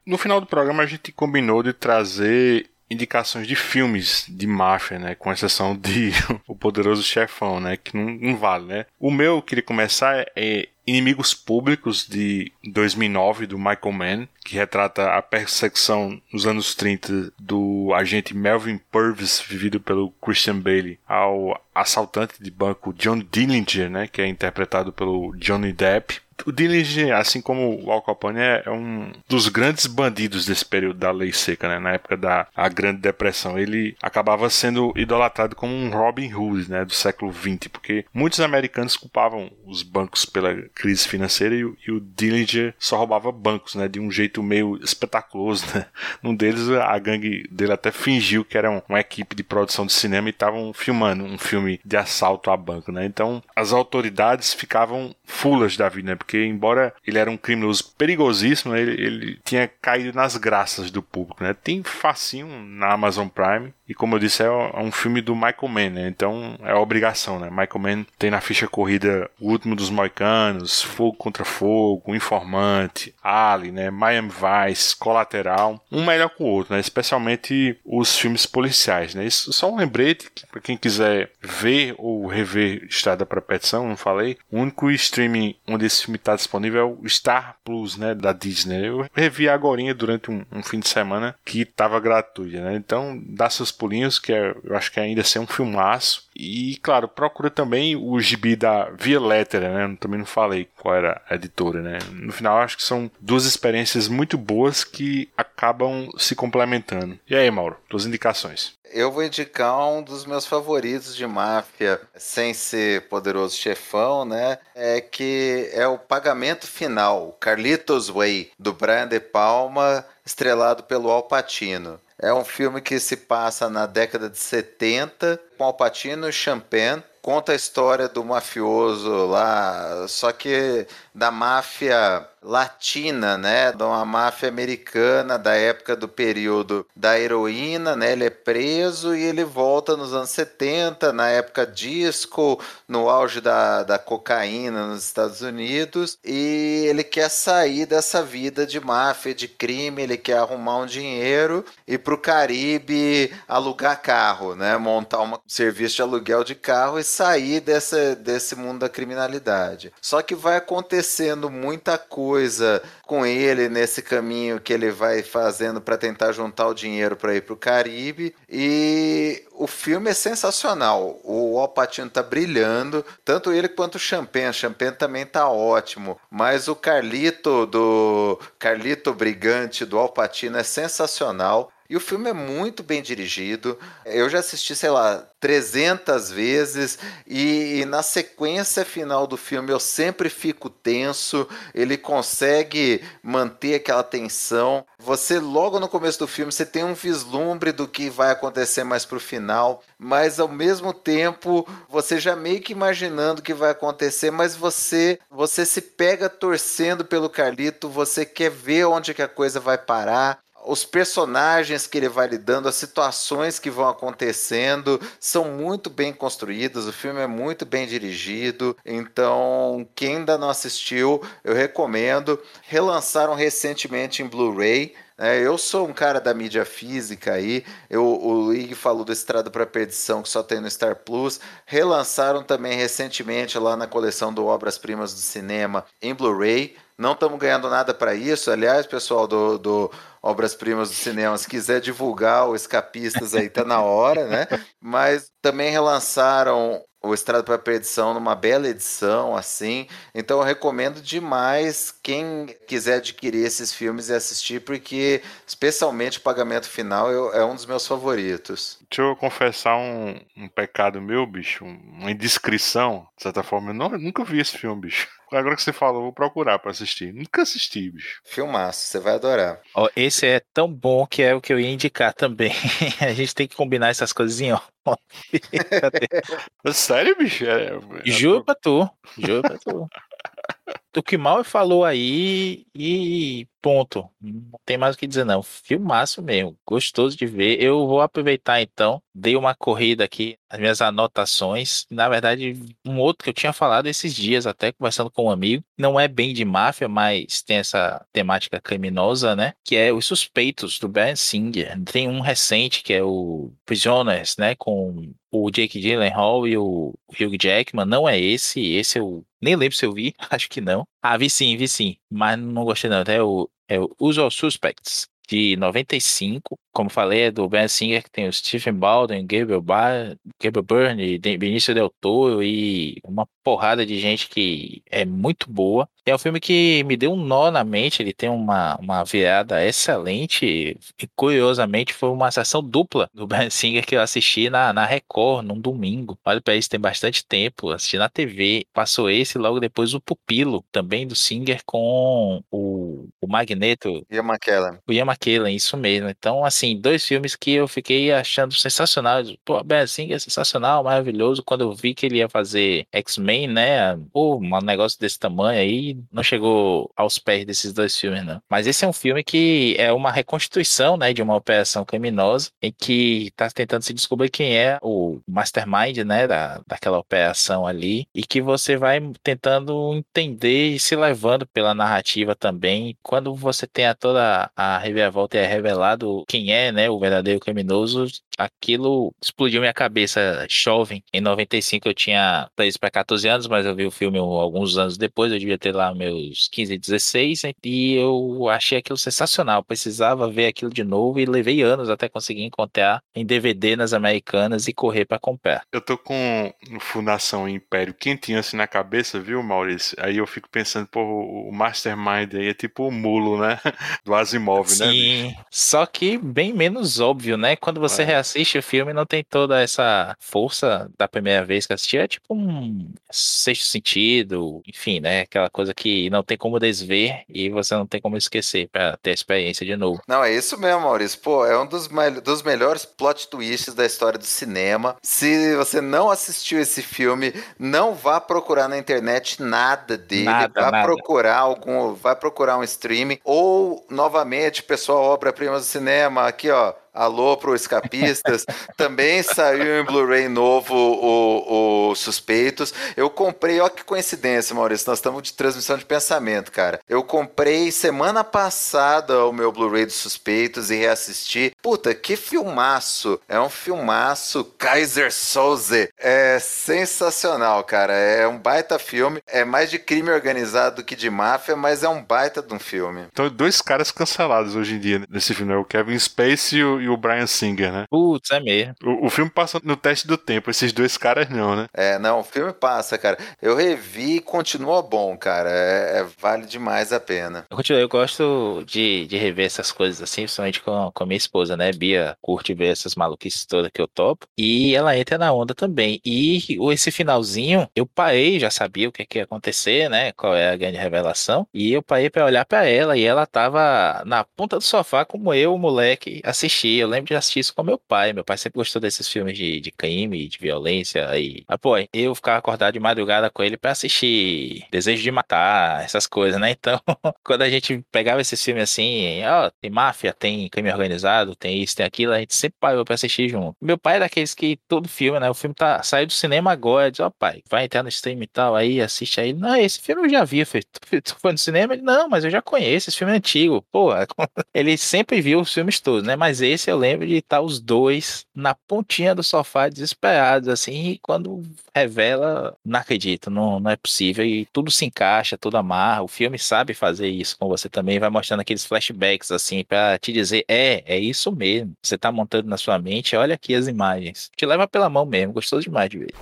No final do programa a gente combinou de trazer indicações de filmes de máfia, né? Com exceção de *laughs* O Poderoso Chefão, né? Que não, não vale, né? O meu eu queria começar é Inimigos Públicos de 2009 do Michael Mann, que retrata a perseguição nos anos 30 do agente Melvin Purvis, vivido pelo Christian Bailey, ao assaltante de banco John Dillinger, né? Que é interpretado pelo Johnny Depp. O Dillinger, assim como o Al Capone, é é um dos grandes bandidos desse período da lei seca, né? Na época da a Grande Depressão. Ele acabava sendo idolatrado como um Robin Hood, né? Do século XX, porque muitos americanos culpavam os bancos pela crise financeira e, o- e o Dillinger só roubava bancos, né? De um jeito meio espetaculoso, né? Num deles, a gangue dele até fingiu que era um- uma equipe de produção de cinema e estavam filmando um filme de assalto a banco, né? Então, as autoridades ficavam fulas da vida, né? Porque, embora ele era um criminoso perigosíssimo, né? ele, ele tinha caído nas graças do público, né? Tem facinho na Amazon Prime e, como eu disse, é é um filme do Michael Mann, né? Então, é obrigação, né? Michael Mann tem na ficha corrida O Último dos Moicanos, Fogo Contra Fogo, Informante, Ali, né? Miami Vice, Colateral, um melhor que o outro, né? Especialmente os filmes policiais, né? Isso só um lembrete que para quem quiser ver ou rever Estrada para Petição, não falei, o único streaming onde esse filme está disponível é o Star Plus, né? Da Disney. Eu revi agora durante um, um fim de semana que estava gratuito, né? Então, dá seus pulinhos, que é- eu acho que ainda assim é um filmaço. E, claro, procura também o gibi da Via Lettera, né? Também não falei qual era a editora, né? No final, acho que são duas experiências muito boas que acabam se complementando. E aí, Mauro, tuas indicações? Eu vou indicar um dos meus favoritos de máfia, sem ser poderoso chefão, né? É que é o Pagamento Final, Carlitos Way, do Brian De Palma, estrelado pelo Al Pacino. É um filme que se passa na década de 70, com Al Pacino e Champagne. Conta a história do mafioso lá, só que da máfia latina, né? De uma máfia americana da época do período da heroína, né? Ele é preso e ele volta nos anos 70, na época disco, no auge da, da cocaína nos Estados Unidos, e ele quer sair dessa vida de máfia, de crime, ele quer arrumar um dinheiro e pro Caribe alugar carro, né? Montar um serviço de aluguel de carro e sair dessa, desse mundo da criminalidade. Só que vai acontecendo muita coisa coisa com ele nesse caminho que ele vai fazendo para tentar juntar o dinheiro para ir para o Caribe. E o filme é sensacional. O Al Pacino tá brilhando, tanto ele quanto o Champagne. O Champagne também tá ótimo, mas o Carlito do Carlito Brigante do Al Pacino é sensacional. E o filme é muito bem dirigido. Eu já assisti, sei lá, 300 vezes e, e, na sequência final do filme eu sempre fico tenso. Ele consegue manter aquela tensão. Você logo no começo do filme você tem um vislumbre do que vai acontecer mais pro final, mas ao mesmo tempo você já meio que imaginando o que vai acontecer, mas você você se pega torcendo pelo Carlito, você quer ver onde que a coisa vai parar os personagens que ele vai lidando, as situações que vão acontecendo, são muito bem construídas. O filme é muito bem dirigido. Então, quem ainda não assistiu, eu recomendo. Relançaram recentemente em Blu-ray. É, eu sou um cara da mídia física aí. Eu, o Ig falou do Estrada para Perdição, que só tem no Star Plus. Relançaram também recentemente lá na coleção do Obras Primas do Cinema em Blu-ray. Não estamos ganhando nada para isso. Aliás, pessoal do, do Obras Primas do Cinema, se quiser divulgar o Escapistas aí, tá na hora, né? Mas também relançaram o Estrada para Perdição numa bela edição, assim. Então eu recomendo demais quem quiser adquirir esses filmes e assistir, porque especialmente o pagamento final é um dos meus favoritos. Deixa eu confessar um, um pecado meu, bicho, uma indiscrição, de certa forma. Eu não, nunca vi esse filme, bicho. Agora que você falou, vou procurar para assistir. Nunca assisti, bicho. Filmaço, você vai adorar. Ó, esse é tão bom que é o que eu ia indicar também. *laughs* a gente tem que combinar essas coisinhas, ó. *laughs* Sério, bicho? É, é... Juro pra tu. Juro pra tu. *laughs* o que mal falou aí e ponto. Não tem mais o que dizer, não. Filmaço mesmo. Gostoso de ver. Eu vou aproveitar então. Dei uma corrida aqui as minhas anotações. Na verdade, um outro que eu tinha falado esses dias, até conversando com um amigo. Não é bem de máfia, mas tem essa temática criminosa, né? Que é Os Suspeitos, do Ben Singer. Tem um recente que é o Prisoners, né? Com o Jake Gyllenhaal e o Hugh Jackman. Não é esse. Esse eu nem lembro se eu vi. *laughs* Acho que não. Ah, vi sim, vi sim. Mas não gostei não. É o, é o Usual Suspects, de 95 como falei, é do Ben Singer, que tem o Stephen Baldwin, Gabriel, Bar Gabriel Byrne, Benício Del Toro e uma porrada de gente que é muito boa. É um filme que me deu um nó na mente, ele tem uma, uma virada excelente e curiosamente foi uma sessão dupla do *laughs* Ben Singer que eu assisti na, na Record, num domingo. Olha para isso, tem bastante tempo, assisti na TV. Passou esse logo depois o Pupilo, também do Singer com o, o Magneto. Ian McKellen. O Ian McKellen, isso mesmo. Então, assim, assim, dois filmes que eu fiquei achando sensacionais. Pô, Ben Singer é sensacional, maravilhoso. Quando eu vi que ele ia fazer X-Men, né? Pô, um negócio desse tamanho aí, não chegou aos pés desses dois filmes, não. Mas esse é um filme que é uma reconstituição, né, de uma operação criminosa em que tá tentando se descobrir quem é o mastermind, né, da, daquela operação ali e que você vai tentando entender e se levando pela narrativa também. Quando você tem a toda a reviravolta é revelado quem é é, né, o verdadeiro criminoso, aquilo explodiu minha cabeça jovem. Em 95 eu tinha 13 para 14 anos, mas eu vi o filme alguns anos depois, eu devia ter lá meus 15, 16, e eu achei aquilo sensacional. Precisava ver aquilo de novo e levei anos até conseguir encontrar em DVD nas americanas e correr para comprar. Eu tô com Fundação Império quentinho assim na cabeça, viu, Maurício? Aí eu fico pensando, pô, o Mastermind aí é tipo o mulo, né? *laughs* Do Asimov, Sim, né? Sim, só que bem menos óbvio, né? Quando você é. reassiste o filme, não tem toda essa força da primeira vez que assistiu. É tipo um sexto sentido, enfim, né? Aquela coisa que não tem como desver e você não tem como esquecer para ter a experiência de novo. Não, é isso mesmo, Maurício. Pô, é um dos, dos melhores plot twists da história do cinema. Se você não assistiu esse filme, não vá procurar na internet nada dele. Nada, vá nada. procurar algum. Vai procurar um streaming. Ou, novamente, pessoal, obra-prima do cinema aqui, ó, Alô pro Escapistas. *laughs* Também saiu em Blu-ray novo o, o Suspeitos. Eu comprei, olha que coincidência, Maurício. Nós estamos de transmissão de pensamento, cara. Eu comprei semana passada o meu Blu-ray dos Suspeitos e reassisti. Puta, que filmaço! É um filmaço. Kaiser Soze. É sensacional, cara. É um baita filme. É mais de crime organizado do que de máfia, mas é um baita de um filme. Então, dois caras cancelados hoje em dia nesse filme, né? O Kevin Spacey e o, e o Brian Singer, né? Putz, é mesmo. O, o filme passa no teste do tempo, esses dois caras não, né? É, não, o filme passa, cara. Eu revi e continua bom, cara. É, é- vale demais a pena. Eu continuo, eu gosto de, de rever essas coisas assim, principalmente com, com a minha esposa, né? Bia curte ver essas maluquices todas que eu topo. E ela entra na onda também. E o- esse finalzinho, eu parei, já sabia o que, que ia acontecer, né? Qual é a grande revelação. E eu parei pra olhar pra ela e ela tava na ponta do sofá, como eu, o moleque, assisti. Eu lembro de assistir isso com meu pai. Meu pai sempre gostou desses filmes de, de crime, de violência. E, ah, pô, eu ficava acordado de madrugada com ele pra assistir Desejo de Matar, essas coisas, né? *laughs* Então, quando a gente pegava esses filmes assim, ó, tem máfia, tem crime organizado, tem isso, tem aquilo, a gente sempre parou pra assistir junto. Meu pai é daqueles que todo filme, né? O filme tá saiu do cinema agora, diz, ó, pai, vai entrar no stream e tal, aí assiste aí. Não, esse filme eu já vi, eu falei, tu, tu foi no cinema? Ele, não, mas eu já conheço, esse filme é antigo. Pô, *laughs* ele sempre viu os filmes todos, né? Mas esse eu lembro de estar os dois na pontinha do sofá, desesperados, assim, e quando revela, não acredito, não, não é possível, e tudo se encaixa, tudo amarra, o filme sabe fazer isso com você também, vai mostrando aqueles flashbacks, assim, pra te dizer, é, é isso mesmo, você tá montando na sua mente, olha aqui as imagens, te leva pela mão mesmo, gostoso demais de ver.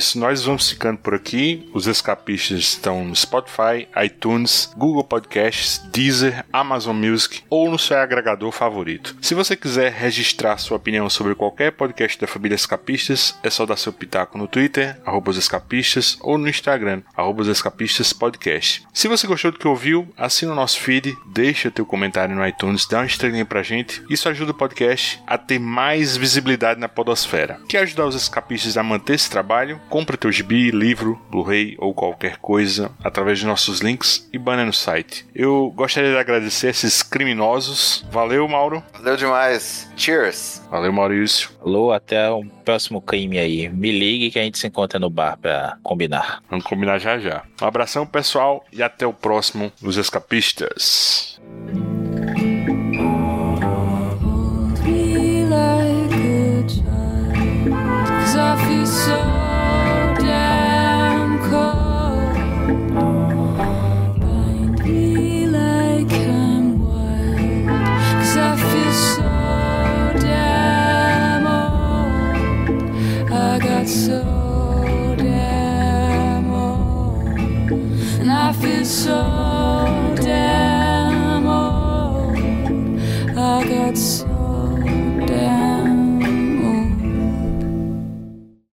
Isso, nós vamos ficando por aqui. Os escapistas estão no Spotify, iTunes, Google Podcasts, Deezer, Amazon Music ou no seu agregador favorito. Se você quiser registrar sua opinião sobre qualquer podcast da família Escapistas, é só dar seu pitaco no Twitter, arroba escapistas, ou no Instagram, arroba escapistas podcast. Se você gostou do que ouviu, assina o nosso feed, deixa teu comentário no iTunes, dá uma estrelinha pra gente. Isso ajuda o podcast a ter mais visibilidade na podosfera. Quer ajudar os escapistas a manter esse trabalho? Compra teu gibi, livro, Blu-ray ou qualquer coisa através de nossos links e banner no site. Eu gostaria de agradecer esses criminosos. Valeu, Mauro. Valeu demais. Cheers. Valeu, Maurício. Alô, até o próximo crime aí. Me ligue que a gente se encontra no bar pra combinar. Vamos combinar já já. Um abração, pessoal, e até o próximo Os Escapistas. So damn old. I got so